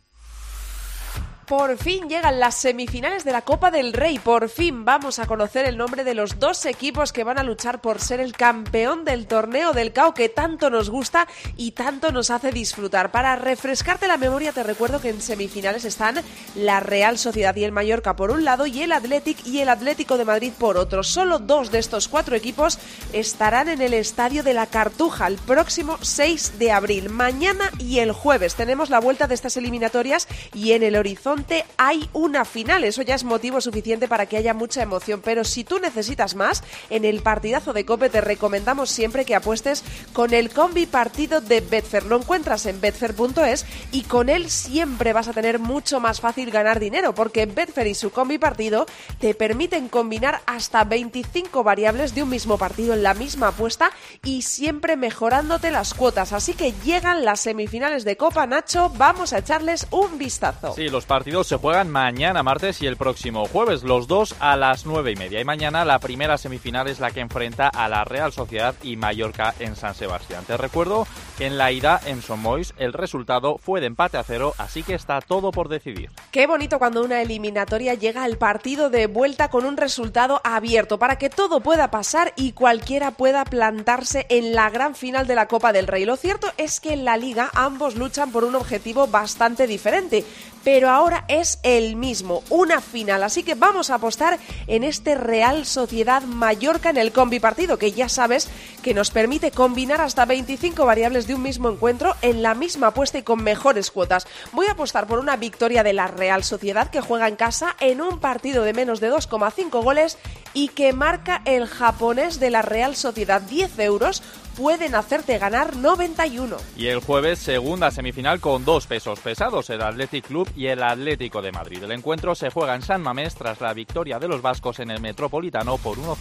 S39: Por fin llegan las semifinales de la Copa del Rey. Por fin vamos a conocer el nombre de los dos equipos que van a luchar por ser el campeón del torneo del CAO que tanto nos gusta y tanto nos hace disfrutar. Para refrescarte la memoria te recuerdo que en semifinales están la Real Sociedad y el Mallorca por un lado y el Athletic y el Atlético de Madrid por otro. Solo dos de estos cuatro equipos estarán en el Estadio de la Cartuja el próximo 6 de abril. Mañana y el jueves tenemos la vuelta de estas eliminatorias y en el horizonte hay una final. Eso ya es motivo suficiente para que haya mucha emoción. Pero si tú necesitas más, en el partidazo de Cope te recomendamos siempre que apuestes con el combi partido de Betfair. Lo encuentras en betfair.es y con él siempre vas a tener mucho más fácil ganar dinero porque Betfair y su combi partido te permiten combinar hasta 25 variables de un mismo partido en la misma apuesta y siempre mejorándote las cuotas. Así que llegan las semifinales de Copa Nacho, vamos a echarles un vistazo.
S40: Sí, los partidos se juegan mañana martes y el próximo jueves, los dos a las nueve y media. Y mañana la primera semifinal es la que enfrenta a la Real Sociedad y Mallorca en San Sebastián. Te recuerdo que en la ida en Somois el resultado fue de empate a cero, así que está todo por decidir.
S39: Qué bonito cuando una eliminatoria llega al partido de vuelta con un resultado abierto para que todo pueda pasar y cualquiera pueda plantarse en la gran final de la Copa del Rey. Lo cierto es que en la liga ambos luchan por un objetivo bastante diferente, pero ahora es el mismo, una final. Así que vamos a apostar en este Real Sociedad Mallorca en el combi partido, que ya sabes que nos permite combinar hasta 25 variables de un mismo encuentro en la misma apuesta y con mejores cuotas. Voy a apostar por una victoria de la Real Sociedad que juega en casa en un partido de menos de 2,5 goles y que marca el japonés de la Real Sociedad 10 euros pueden hacerte ganar 91.
S40: Y el jueves, segunda semifinal con dos pesos pesados, el Athletic Club y el Atlético de Madrid. El encuentro se juega en San Mamés tras la victoria de los vascos en el Metropolitano por 1-0.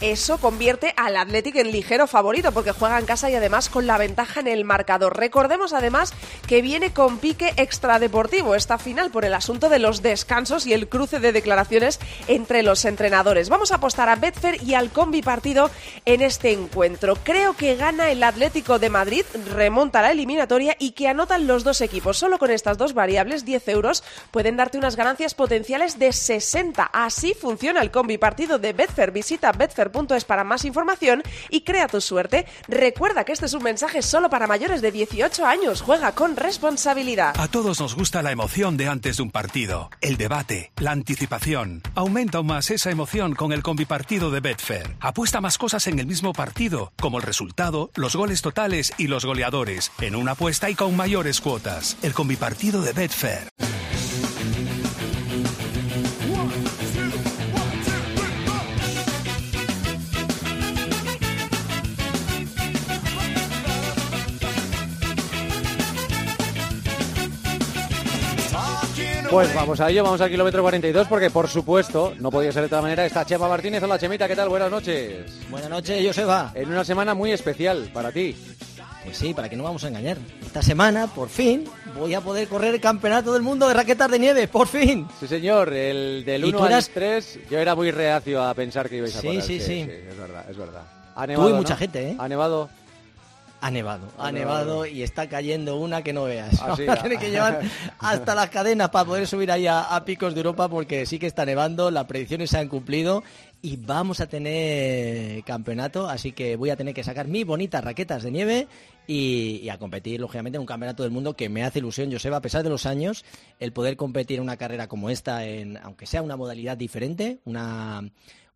S39: Eso convierte al Athletic en ligero favorito porque juega en casa y además con la ventaja en el marcador. Recordemos además que viene con pique extradeportivo esta final por el asunto de los descansos y el cruce de declaraciones entre los entrenadores. Vamos a apostar a Betfair y al combi partido en este encuentro. Creo que gana el Atlético de Madrid, remonta la eliminatoria y que anotan los dos equipos. Solo con estas dos variables, 10 euros, pueden darte unas ganancias potenciales de 60. Así funciona el combi partido de Betfair. Visita betfair.es para más información y crea tu suerte. Recuerda que este es un mensaje solo para mayores de 18 años. Juega con responsabilidad.
S38: A todos nos gusta la emoción de antes de un partido, el debate, la anticipación. Aumenta aún más esa emoción con el combi partido de Betfair. Apuesta más cosas en el mismo partido, como el resultado los goles totales y los goleadores, en una apuesta y con mayores cuotas. El combipartido de Betfair.
S8: Pues vamos a ello, vamos al kilómetro 42 porque por supuesto, no podía ser de otra manera, está Chema Martínez. Hola Chemita, ¿qué tal? Buenas noches.
S41: Buenas noches, Joseba.
S8: En una semana muy especial para ti.
S41: Pues sí, para que no vamos a engañar. Esta semana, por fin, voy a poder correr el campeonato del mundo de raquetas de nieve, por fin.
S8: Sí, señor, el del
S41: ¿Y
S8: 1
S41: tú
S8: al
S41: eras-
S8: 3, yo era muy reacio a pensar que ibais a
S41: Sí,
S8: correr.
S41: sí, sí.
S8: Es verdad, es verdad. Ha
S41: Tú
S8: nevado,
S41: y mucha
S8: ¿no?
S41: gente, ¿eh?
S8: Ha nevado.
S41: Ha nevado, ha
S8: Ha
S41: nevado
S8: nevado.
S41: y está cayendo una que no veas.
S8: Ah, sí, [laughs]
S41: Vamos a tener que llevar hasta las cadenas para poder subir ahí a, a picos de Europa porque sí que está nevando, las predicciones se han cumplido y vamos a tener campeonato, así que voy a tener que sacar mis bonitas raquetas de nieve y, y a competir, lógicamente, en un campeonato del mundo que me hace ilusión, Joseba, a pesar de los años, el poder competir en una carrera como esta, en, aunque sea una modalidad diferente, una,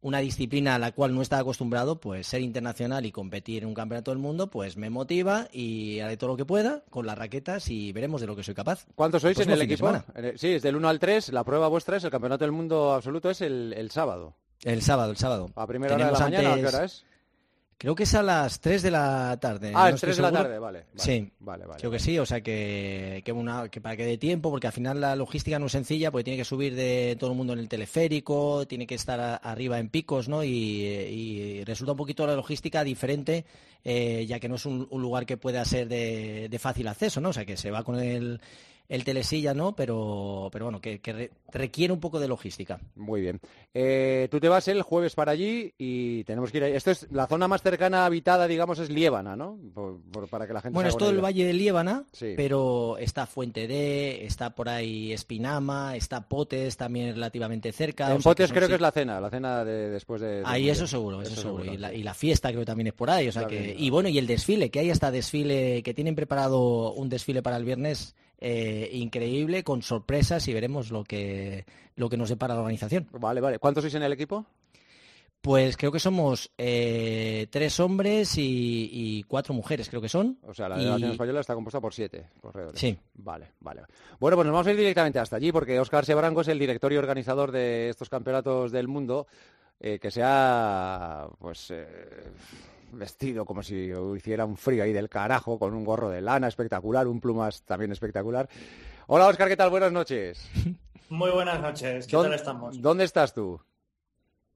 S41: una disciplina a la cual no estaba acostumbrado, pues ser internacional y competir en un campeonato del mundo, pues me motiva y haré todo lo que pueda con las raquetas y veremos de lo que soy capaz.
S8: ¿Cuántos sois en el equipo?
S41: semana.
S8: En el- Sí, es del 1 al 3. La prueba vuestra es el Campeonato del Mundo Absoluto, es el, el sábado.
S41: El sábado, el sábado.
S8: ¿A primera hora de la mañana a qué hora es?
S41: Creo que es a las 3 de la tarde.
S8: Ah,
S41: no
S8: es
S41: estoy
S8: 3 de la tarde, vale, vale,
S41: sí,
S8: vale, vale,
S41: creo que sí, o sea que, que, una, que para que dé tiempo, porque al final la logística no es sencilla, porque tiene que subir de todo el mundo en el teleférico, tiene que estar a- arriba en picos, ¿no? Y, y resulta un poquito la logística diferente, eh, ya que no es un, un lugar que pueda ser de, de fácil acceso, ¿no? O sea que se va con el, el telesilla, ¿no? Pero, pero bueno, que, que re- requiere un poco de logística.
S8: Muy bien. Eh, tú te vas el jueves para allí y tenemos que ir. Esto es la zona más cercana habitada, digamos, es Liébana, ¿no? Por- por- para que la gente
S41: Bueno, es todo el. Valle de Liébana,
S8: Sí.
S41: pero está Fuente D, está por ahí Espinama, está Potes también relativamente cerca.
S8: En
S41: o sea
S8: Potes creo
S41: sí-
S8: que es la cena, la cena de después de... del
S41: Ahí eso seguro, eso, seguro. Y, la,
S8: sí.
S41: y la fiesta creo que también es por ahí. O sea que,
S8: bien,
S41: y bueno, y el desfile, que hay hasta desfile, que tienen preparado un desfile para el viernes eh, increíble, con sorpresas y veremos lo que, lo que nos depara la organización.
S8: Vale, vale. ¿Cuántos sois en el equipo?
S41: Pues creo que somos eh, tres hombres y, y cuatro mujeres, creo que son.
S8: O sea, la
S41: Y-
S8: delegación española está compuesta por siete corredores.
S41: Sí.
S8: Vale, vale. Bueno, pues nos vamos a ir directamente hasta allí porque Óscar Sebrango es el director y organizador de estos campeonatos del mundo eh, que se ha, pues, eh, vestido como si hiciera un frío ahí del carajo con un gorro de lana espectacular, un plumas también espectacular. Hola, Óscar, ¿qué tal? Buenas noches. [laughs]
S42: Muy buenas noches, ¿qué
S8: ¿Dónde-
S42: tal estamos?
S8: ¿Dónde estás tú?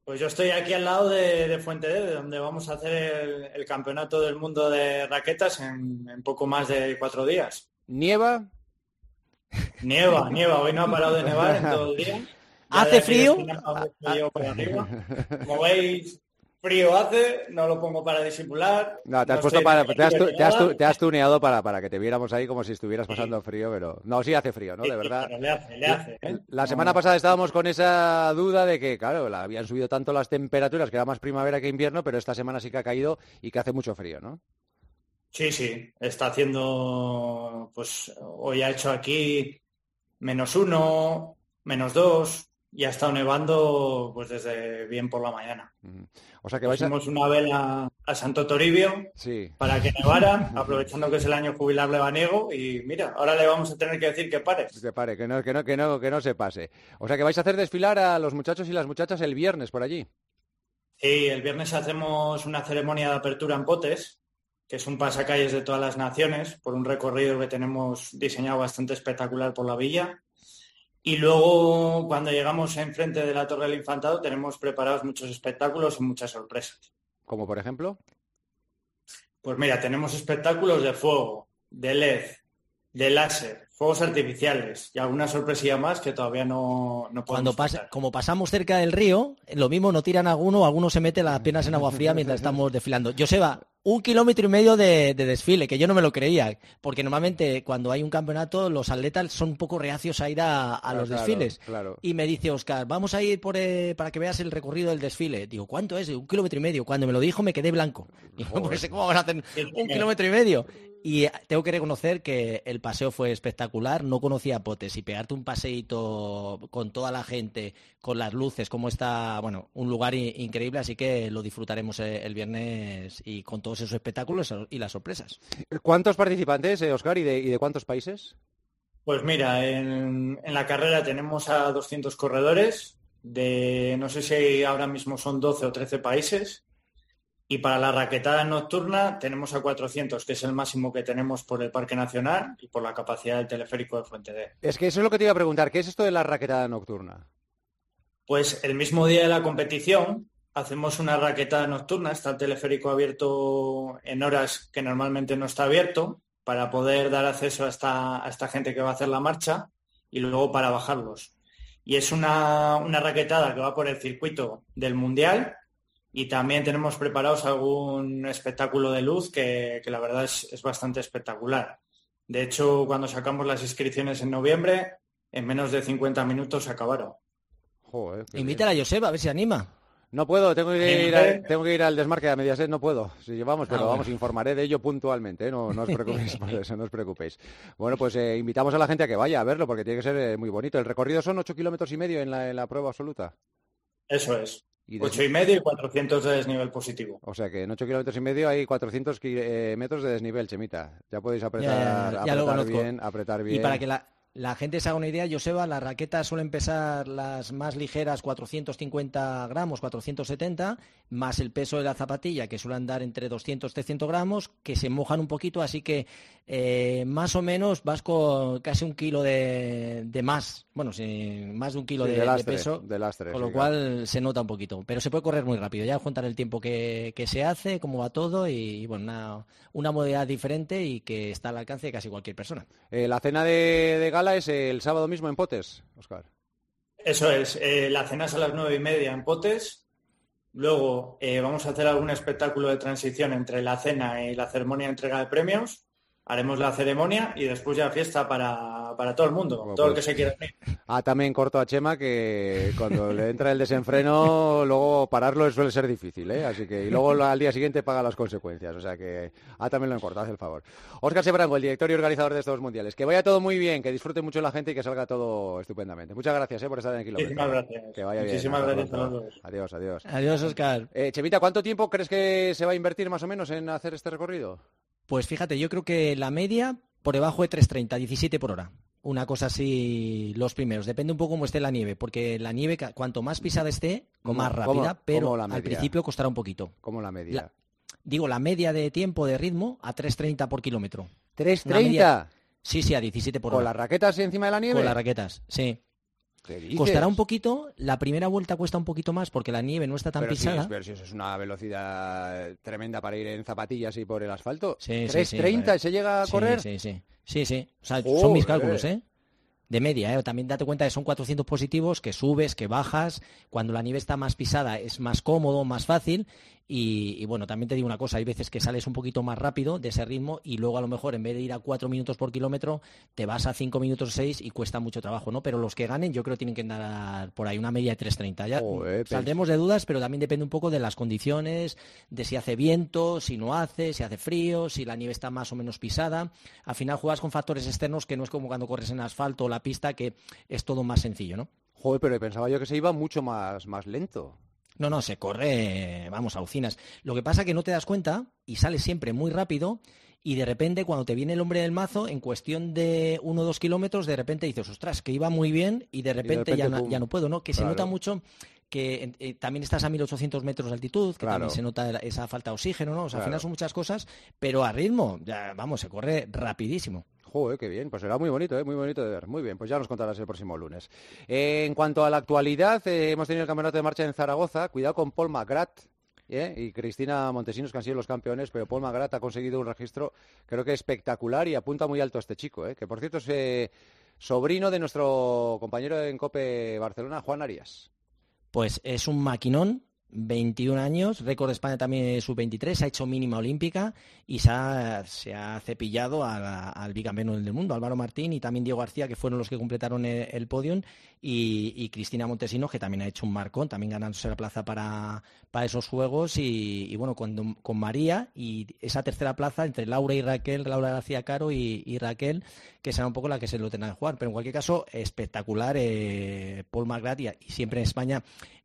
S42: Pues yo estoy aquí al lado de, de Fuente D, de donde vamos a hacer el, el campeonato del mundo de raquetas en, en poco más de cuatro días.
S8: ¿Nieva?
S42: Nieva, nieva, hoy no ha parado de nevar en todo el día. [laughs] Ya
S41: ¿Hace frío?
S42: Como veis, frío hace, no lo pongo para disimular.
S8: No, te has
S42: no
S8: puesto para, te has, te has te has tuneado para, para que te viéramos ahí como si estuvieras pasando frío, pero no, sí hace frío, ¿no? De verdad.
S42: Pero le hace, le hace. ¿eh?
S8: La semana pasada estábamos con esa duda de que, claro, la- habían subido tanto las temperaturas que era más primavera que invierno, pero esta semana sí que ha caído y que hace mucho frío, ¿no?
S42: Sí, sí, está haciendo, pues hoy ha hecho aquí menos uno, menos dos, y ha estado nevando pues desde bien por la mañana.
S8: O sea que vais a...
S42: Pusimos una vela a Santo Toribio
S8: Sí.
S42: para que nevara, [laughs] aprovechando que es el año jubilable Baniego, y mira, ahora le vamos a tener que decir que pare.
S8: Que pare, que no, que no, que no, que no se pase. O sea que vais a hacer desfilar a los muchachos y las muchachas el viernes por allí.
S42: Sí, el viernes hacemos una ceremonia de apertura en Potes, que es un pasacalles de todas las naciones, por un recorrido que tenemos diseñado bastante espectacular por la villa. Y luego, cuando llegamos enfrente de la Torre del Infantado, tenemos preparados muchos espectáculos y muchas sorpresas.
S8: Como por ejemplo.
S42: Pues mira, tenemos espectáculos de fuego, de LED, de láser, fuegos artificiales y alguna sorpresilla más que todavía no, no
S41: Cuando
S42: podemos
S41: pasa, como pasamos cerca del río, lo mismo no tiran a alguno, alguno se mete las piernas en agua fría mientras estamos desfilando. Joseba, un kilómetro y medio de, de desfile, que yo no me lo creía, porque normalmente cuando hay un campeonato los atletas son un poco reacios a ir a, a los desfiles.
S8: Claro.
S41: Y me dice Oscar, vamos a ir por, eh, para que veas el recorrido del desfile. Digo, ¿cuánto es? Un kilómetro y medio. Cuando me lo dijo me quedé blanco. [laughs] Digo, pues, ¿cómo van a hacer un kilómetro y medio? Y eh, tengo que reconocer que el paseo fue espectacular. No conocía Potes y pegarte un paseíto con toda la gente, con las luces, como está, bueno, un lugar increíble. Así que lo disfrutaremos eh, el viernes y con todos esos espectáculos y las sorpresas.
S8: ¿Cuántos participantes, eh, Oscar, y de, y de cuántos países?
S42: Pues mira, en, en la carrera tenemos a 200 corredores de, no sé si ahora mismo son 12 o 13 países. Y para la raquetada nocturna tenemos a 400, que es el máximo que tenemos por el Parque Nacional y por la capacidad del teleférico de Fuente D.
S8: Es que eso es lo que te iba a preguntar. ¿Qué es esto de la raquetada nocturna?
S42: Pues el mismo día de la competición hacemos una raquetada nocturna, está el teleférico abierto en horas que normalmente no está abierto para poder dar acceso a esta, a esta gente que va a hacer la marcha y luego para bajarlos. Y es una, una raquetada que va por el circuito del Mundial y también tenemos preparados algún espectáculo de luz que, que la verdad es, es bastante espectacular. De hecho, cuando sacamos las inscripciones en noviembre, en menos de 50 minutos se acabaron.
S8: Joder,
S41: Invítala a Joseba, a ver si anima.
S8: No puedo, tengo que ir, al, tengo que ir al desmarque a Mediaset, no puedo. Si llevamos, pero
S41: Ah,
S8: vamos,
S41: bueno.
S8: informaré de ello puntualmente, ¿eh? no, no os preocupéis [laughs] por eso, no os preocupéis. Bueno, pues eh, invitamos a la gente a que vaya a verlo, porque tiene que ser eh, muy bonito. El recorrido son ocho kilómetros y medio en la, en la prueba absoluta.
S42: Eso es.
S8: Y
S42: Ocho y medio y 400 de desnivel positivo.
S8: O sea que en 8 kilómetros y medio hay 400 ki- eh, metros de desnivel, Chemita. Ya podéis apretar,
S41: Ya, ya, ya lo
S8: apretar bien, apretar bien.
S41: Y para que la, la gente se haga una idea, Joseba, las raquetas suelen pesar las más ligeras 450 gramos, 470, más el peso de la zapatilla, que suele andar entre 200 300 gramos, que se mojan un poquito, así que eh, más o menos vas con casi un kilo de, de más, bueno, sí, más de un kilo
S8: Sí,
S41: de,
S8: de
S41: de peso,
S8: de lastre,
S41: con lo cual se nota un poquito, pero se puede correr muy rápido, ya contaré el tiempo que, que se hace, cómo va todo y, bueno, una, una modalidad diferente y que está al alcance de casi cualquier persona.
S8: Eh, la cena de, de es el sábado mismo en Potes, Oscar.
S42: Eso es. eh, la cena es a las nueve y media en Potes. Luego eh, vamos a hacer algún espectáculo de transición entre la cena y la ceremonia de entrega de premios. Haremos la ceremonia y después ya fiesta para, para todo el mundo, todo el que
S8: pues-
S42: se quiera.
S8: Ah, también corto a Chema que cuando le entra el desenfreno, luego pararlo suele ser difícil, ¿eh? Así que, y luego al día siguiente paga las consecuencias. O sea que, ah, también lo han cortado, haz el favor. Óscar Sebrango, el director y organizador de estos mundiales. Que vaya todo muy bien, que disfrute mucho la gente y que salga todo estupendamente. Muchas gracias, ¿eh? Por estar en el kilómetro.
S42: Muchísimas gracias.
S8: Que vaya bien.
S42: Muchísimas gracias a
S8: pronto.
S42: los dos.
S8: Adiós, adiós.
S41: Adiós, Oscar.
S8: Eh, Chemita, ¿cuánto tiempo crees que se va a invertir más o menos en hacer este recorrido?
S41: Pues fíjate, yo creo que la media por debajo de 3.30, 17 por hora. Una cosa así, los primeros. Depende un poco cómo esté la nieve, porque la nieve, cuanto más pisada esté,
S8: ¿Cómo-
S41: más rápida, pero
S8: la
S41: al principio costará un poquito.
S8: Como la media.
S41: La- digo, la media de tiempo de ritmo a 3.30 por kilómetro. Una
S8: ¿3.30?
S41: media- Sí, sí, a 17 por
S8: ¿Con
S41: hora.
S8: las raquetas encima de la nieve?
S41: Con las raquetas, sí. Costará un poquito, la primera vuelta cuesta un poquito más porque la nieve no está tan
S8: pero si
S41: pisada.
S8: es- pero si eso es una velocidad tremenda para ir en zapatillas y por el asfalto.
S41: Sí, sí, sí,
S8: ¿3.30
S41: vale.
S8: se llega a
S41: Sí,
S8: correr?
S41: Sí, sí, sí, sí. O sea,
S8: Joder.
S41: son mis cálculos, ¿eh? De media, ¿eh? También date cuenta que son 400 positivos, que subes, que bajas. Cuando la nieve está más pisada es más cómodo, más fácil. Y, y, bueno, también te digo una cosa, hay veces que sales un poquito más rápido de ese ritmo y luego a lo mejor en vez de ir a cuatro minutos por kilómetro, te vas a cinco minutos seis y cuesta mucho trabajo, ¿no? Pero los que ganen yo creo que tienen que andar por ahí una media de 3.30. Ya
S8: Joder,
S41: saldremos de dudas, pero también depende un poco de las condiciones, de si hace viento, si no hace, si hace frío, si la nieve está más o menos pisada. Al final juegas con factores externos que no es como cuando corres en asfalto o la pista, que es todo más sencillo, ¿no?
S8: Joder, pero pensaba yo que se iba mucho más, más lento.
S41: No, no, se corre, vamos, alucinas. Lo que pasa es que no te das cuenta y sales siempre muy rápido y de repente cuando te viene el hombre del mazo, en cuestión de uno o dos kilómetros, de repente dices, ostras, que iba muy bien y de repente,
S8: repente,
S41: ya, no,
S8: pum.
S41: ya no puedo, ¿no? Que se nota mucho que eh, también estás a 1800 metros de altitud, que
S8: Claro.
S41: también se nota esa falta de oxígeno, ¿no? O sea, al final son muchas cosas, pero a ritmo, ya, vamos, se corre rapidísimo.
S8: Joder, qué bien. Pues será muy bonito, ¿eh? muy bonito de ver. Muy bien, pues ya nos contarás el próximo lunes. Eh, en cuanto a la actualidad, eh, hemos tenido el campeonato de marcha en Zaragoza. Cuidado con Paul McGrath. ¿eh? Y Cristina Montesinos, que han sido los campeones, pero Paul McGrath ha conseguido un registro, creo que espectacular y apunta muy alto a este chico, que por cierto es sobrino de nuestro compañero en COPE Barcelona, Juan Arias.
S41: Pues es un maquinón, 21 años, récord de España también es sub-23, ha hecho mínima olímpica y se ha, cepillado al bicampeón del mundo, Álvaro Martín y también Diego García, que fueron los que completaron el, el podium, y, Cristina Montesinos, que también ha hecho un marcón, también ganándose la plaza para, para esos juegos, y, bueno, cuando, con María y esa tercera plaza entre Laura y Raquel, Laura García Caro y, Raquel, que será un poco la que se lo tendrá que jugar, pero en cualquier caso, espectacular eh, Paul McGrath y siempre en España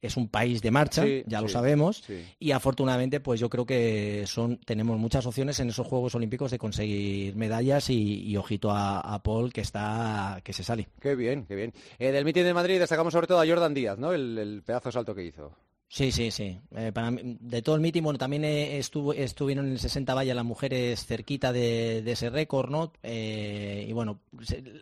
S41: es un país de marcha,
S8: Sí,
S41: ya lo sabemos,
S8: sí.
S41: y afortunadamente pues yo creo que son tenemos muchas opciones en esos Juegos Olímpicos de conseguir medallas y, y ojito a, a Paul que está que se sale.
S8: Qué bien, qué bien. Eh, del mitin de Madrid destacamos sobre todo a Jordan Díaz, ¿no? El, el pedazo de salto que hizo.
S41: Sí, sí, sí. Eh, para de todo el meeting, bueno, también eh, estuvo, estuvieron en el 60 valla las mujeres cerquita de, de ese récord, ¿no? Eh, y bueno,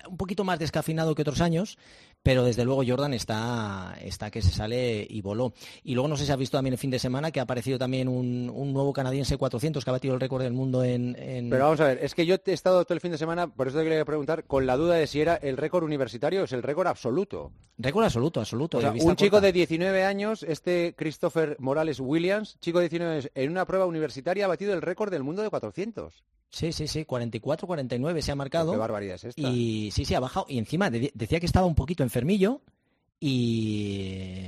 S41: un poquito más descafinado que otros años, pero desde luego Jordan está, está que se sale y voló. Y luego no sé si has visto también el fin de semana que ha aparecido también un, un nuevo canadiense 400 que ha batido el récord del mundo en... en-
S8: Pero vamos a ver, es que yo he estado todo el fin de semana, por eso te quería preguntar, con la duda de si era el récord universitario o es el récord absoluto.
S41: Récord absoluto, absoluto.
S8: O sea, un chico de 19 años, este Christopher Morales Williams, chico de 19 años, en una prueba universitaria ha batido el récord del mundo de 400.
S41: Sí, sí, sí, 44, 49 se ha marcado.
S8: Qué barbaridad es esta.
S41: Y sí, sí, ha bajado. Y encima de- decía que estaba un poquito enfermillo y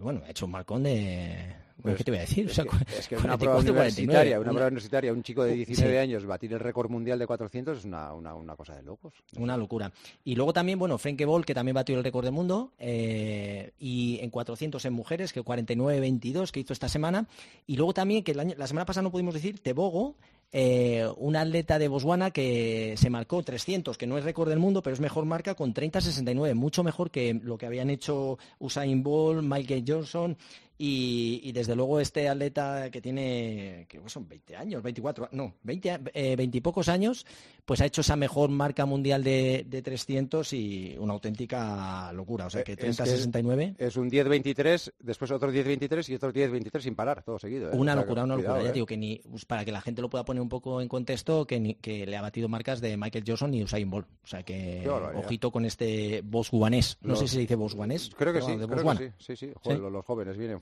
S41: bueno, ha hecho un marcón de... Bueno,
S8: Pues
S41: ¿Qué te voy a decir?
S8: Es
S41: O sea,
S8: que, es que una prueba
S41: 44,
S8: universitaria,
S41: 49,
S8: una prueba universitaria, un chico de
S41: Sí.
S8: 19 años batir el récord mundial de 400 es una, una, una cosa de locos.
S41: Una locura. Y luego también, bueno, Frenke Ball, que también batió el récord del mundo, eh, y en 400 en mujeres, que 49-22 que hizo esta semana. Y luego también, que año- la semana pasada no pudimos decir, Tebogo, eh, un atleta de Botswana que se marcó 300, que no es récord del mundo, pero es mejor marca con 30-69, mucho mejor que lo que habían hecho Usain Bolt, Michael Johnson y, y desde luego este atleta que tiene, que son 20 años, 24, no, 20, a- eh, 20 y pocos años, pues ha hecho esa mejor marca mundial de, de 300 y una auténtica locura. O sea que
S8: Eh, Es que
S41: 30-69.
S8: Es un 10-23, después otro 10-23 y otro 10-23 sin parar, todo seguido. ¿eh?
S41: Una
S8: O sea,
S41: locura, una
S8: cuidado,
S41: locura. Ya
S8: ¿eh?
S41: digo que ni pues, para que la gente lo pueda poner un poco en contexto, que, ni- que le ha batido marcas de Michael Johnson y Usain Bolt. O sea que ojito con este bosguanés. No
S8: Los-
S41: sé si se dice bosguanés.
S8: Creo que sí, creo que sí, sí, sí. Joder,
S41: Sí.
S8: Los, los jóvenes vienen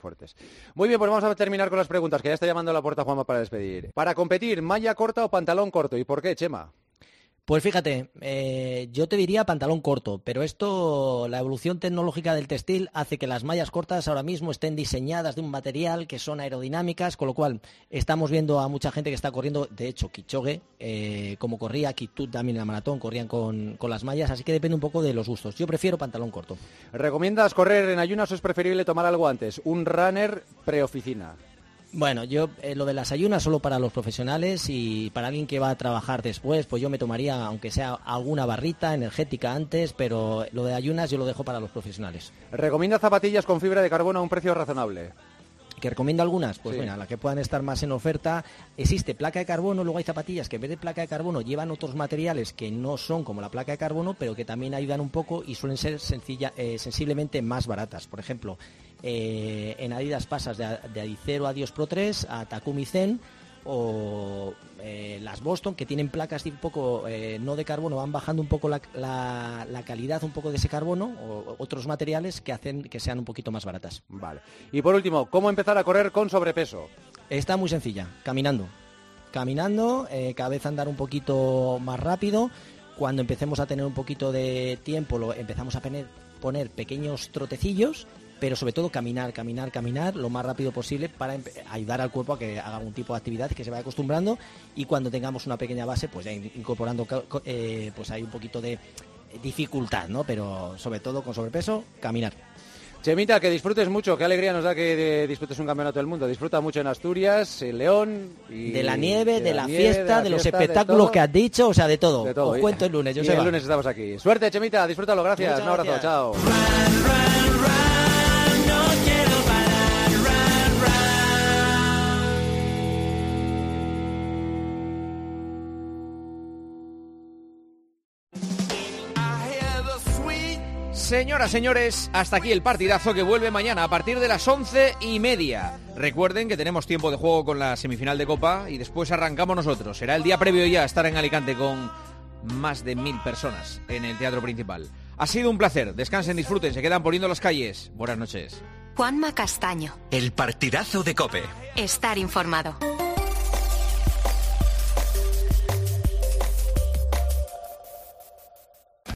S8: Muy bien, pues vamos a terminar con las preguntas, que ya está llamando a la puerta Juanma para despedir. Para competir, malla corta o pantalón corto, ¿y por qué, Chema?
S41: Pues fíjate, eh, yo te diría pantalón corto, pero esto, la evolución tecnológica del textil hace que las mallas cortas ahora mismo estén diseñadas de un material que son aerodinámicas, con lo cual estamos viendo a mucha gente que está corriendo, de hecho, Kichoge, eh, como corría, Kitut también en la maratón, corrían con, con las mallas, así que depende un poco de los gustos. Yo prefiero pantalón corto.
S8: ¿Recomiendas correr en ayunas o es preferible tomar algo antes? Un runner preoficina.
S41: Bueno, yo eh, lo de las ayunas solo para los profesionales y para alguien que va a trabajar después, pues yo me tomaría, aunque sea alguna barrita energética antes, pero lo de ayunas yo lo dejo para los profesionales.
S8: ¿Recomienda zapatillas con fibra de carbono a un precio razonable?
S41: ¿Que recomiendo algunas? Pues
S8: Sí.
S41: mira, las que puedan estar más en oferta. Existe placa de carbono, luego hay zapatillas que en vez de placa de carbono llevan otros materiales que no son como la placa de carbono, pero que también ayudan un poco y suelen ser sencilla, eh, sensiblemente más baratas. Por ejemplo, eh, en Adidas pasas de, de Adicero a Dios Pro 3 a Takumi Zen o eh, las Boston que tienen placas un poco eh, no de carbono van bajando un poco la, la- la calidad un poco de ese carbono o otros materiales que hacen que sean un poquito más baratas.
S8: Vale. Y por último, ¿cómo empezar a correr con sobrepeso?
S41: Está muy sencilla, caminando. Caminando, eh, cada vez andar un poquito más rápido. Cuando empecemos a tener un poquito de tiempo, lo empezamos a poner, poner pequeños trotecillos, pero sobre todo caminar, caminar, caminar lo más rápido posible para ayudar al cuerpo a que haga algún tipo de actividad que se vaya acostumbrando y cuando tengamos una pequeña base, pues ya in- incorporando, eh, pues hay un poquito de dificultad, ¿no? Pero sobre todo con sobrepeso, caminar.
S8: Chemita, que disfrutes mucho. Qué alegría nos da que de- disfrutes un campeonato del mundo. Disfruta mucho en Asturias, en León. Y
S41: De la nieve, de, la,
S8: nieve,
S41: fiesta, de,
S8: la
S41: los
S8: fiesta,
S41: espectáculos
S8: todo.
S41: que has dicho, o sea, de todo. Os cuento el lunes, yo
S8: Y el lunes estamos aquí. Suerte, Chemita, disfrútalo. Gracias.
S41: Muchas
S8: un abrazo.
S41: gracias.
S8: Chao.
S1: Señoras, señores, hasta aquí el partidazo que vuelve mañana a partir de las once y media. Recuerden que tenemos tiempo de juego con la semifinal de Copa y después arrancamos nosotros. Será el día previo ya a estar en Alicante con más de mil personas en el teatro principal. Ha sido un placer. Descansen, disfruten, se quedan poniendo las calles. Buenas noches.
S19: Juanma Castaño.
S20: El partidazo de Cope.
S19: Estar informado.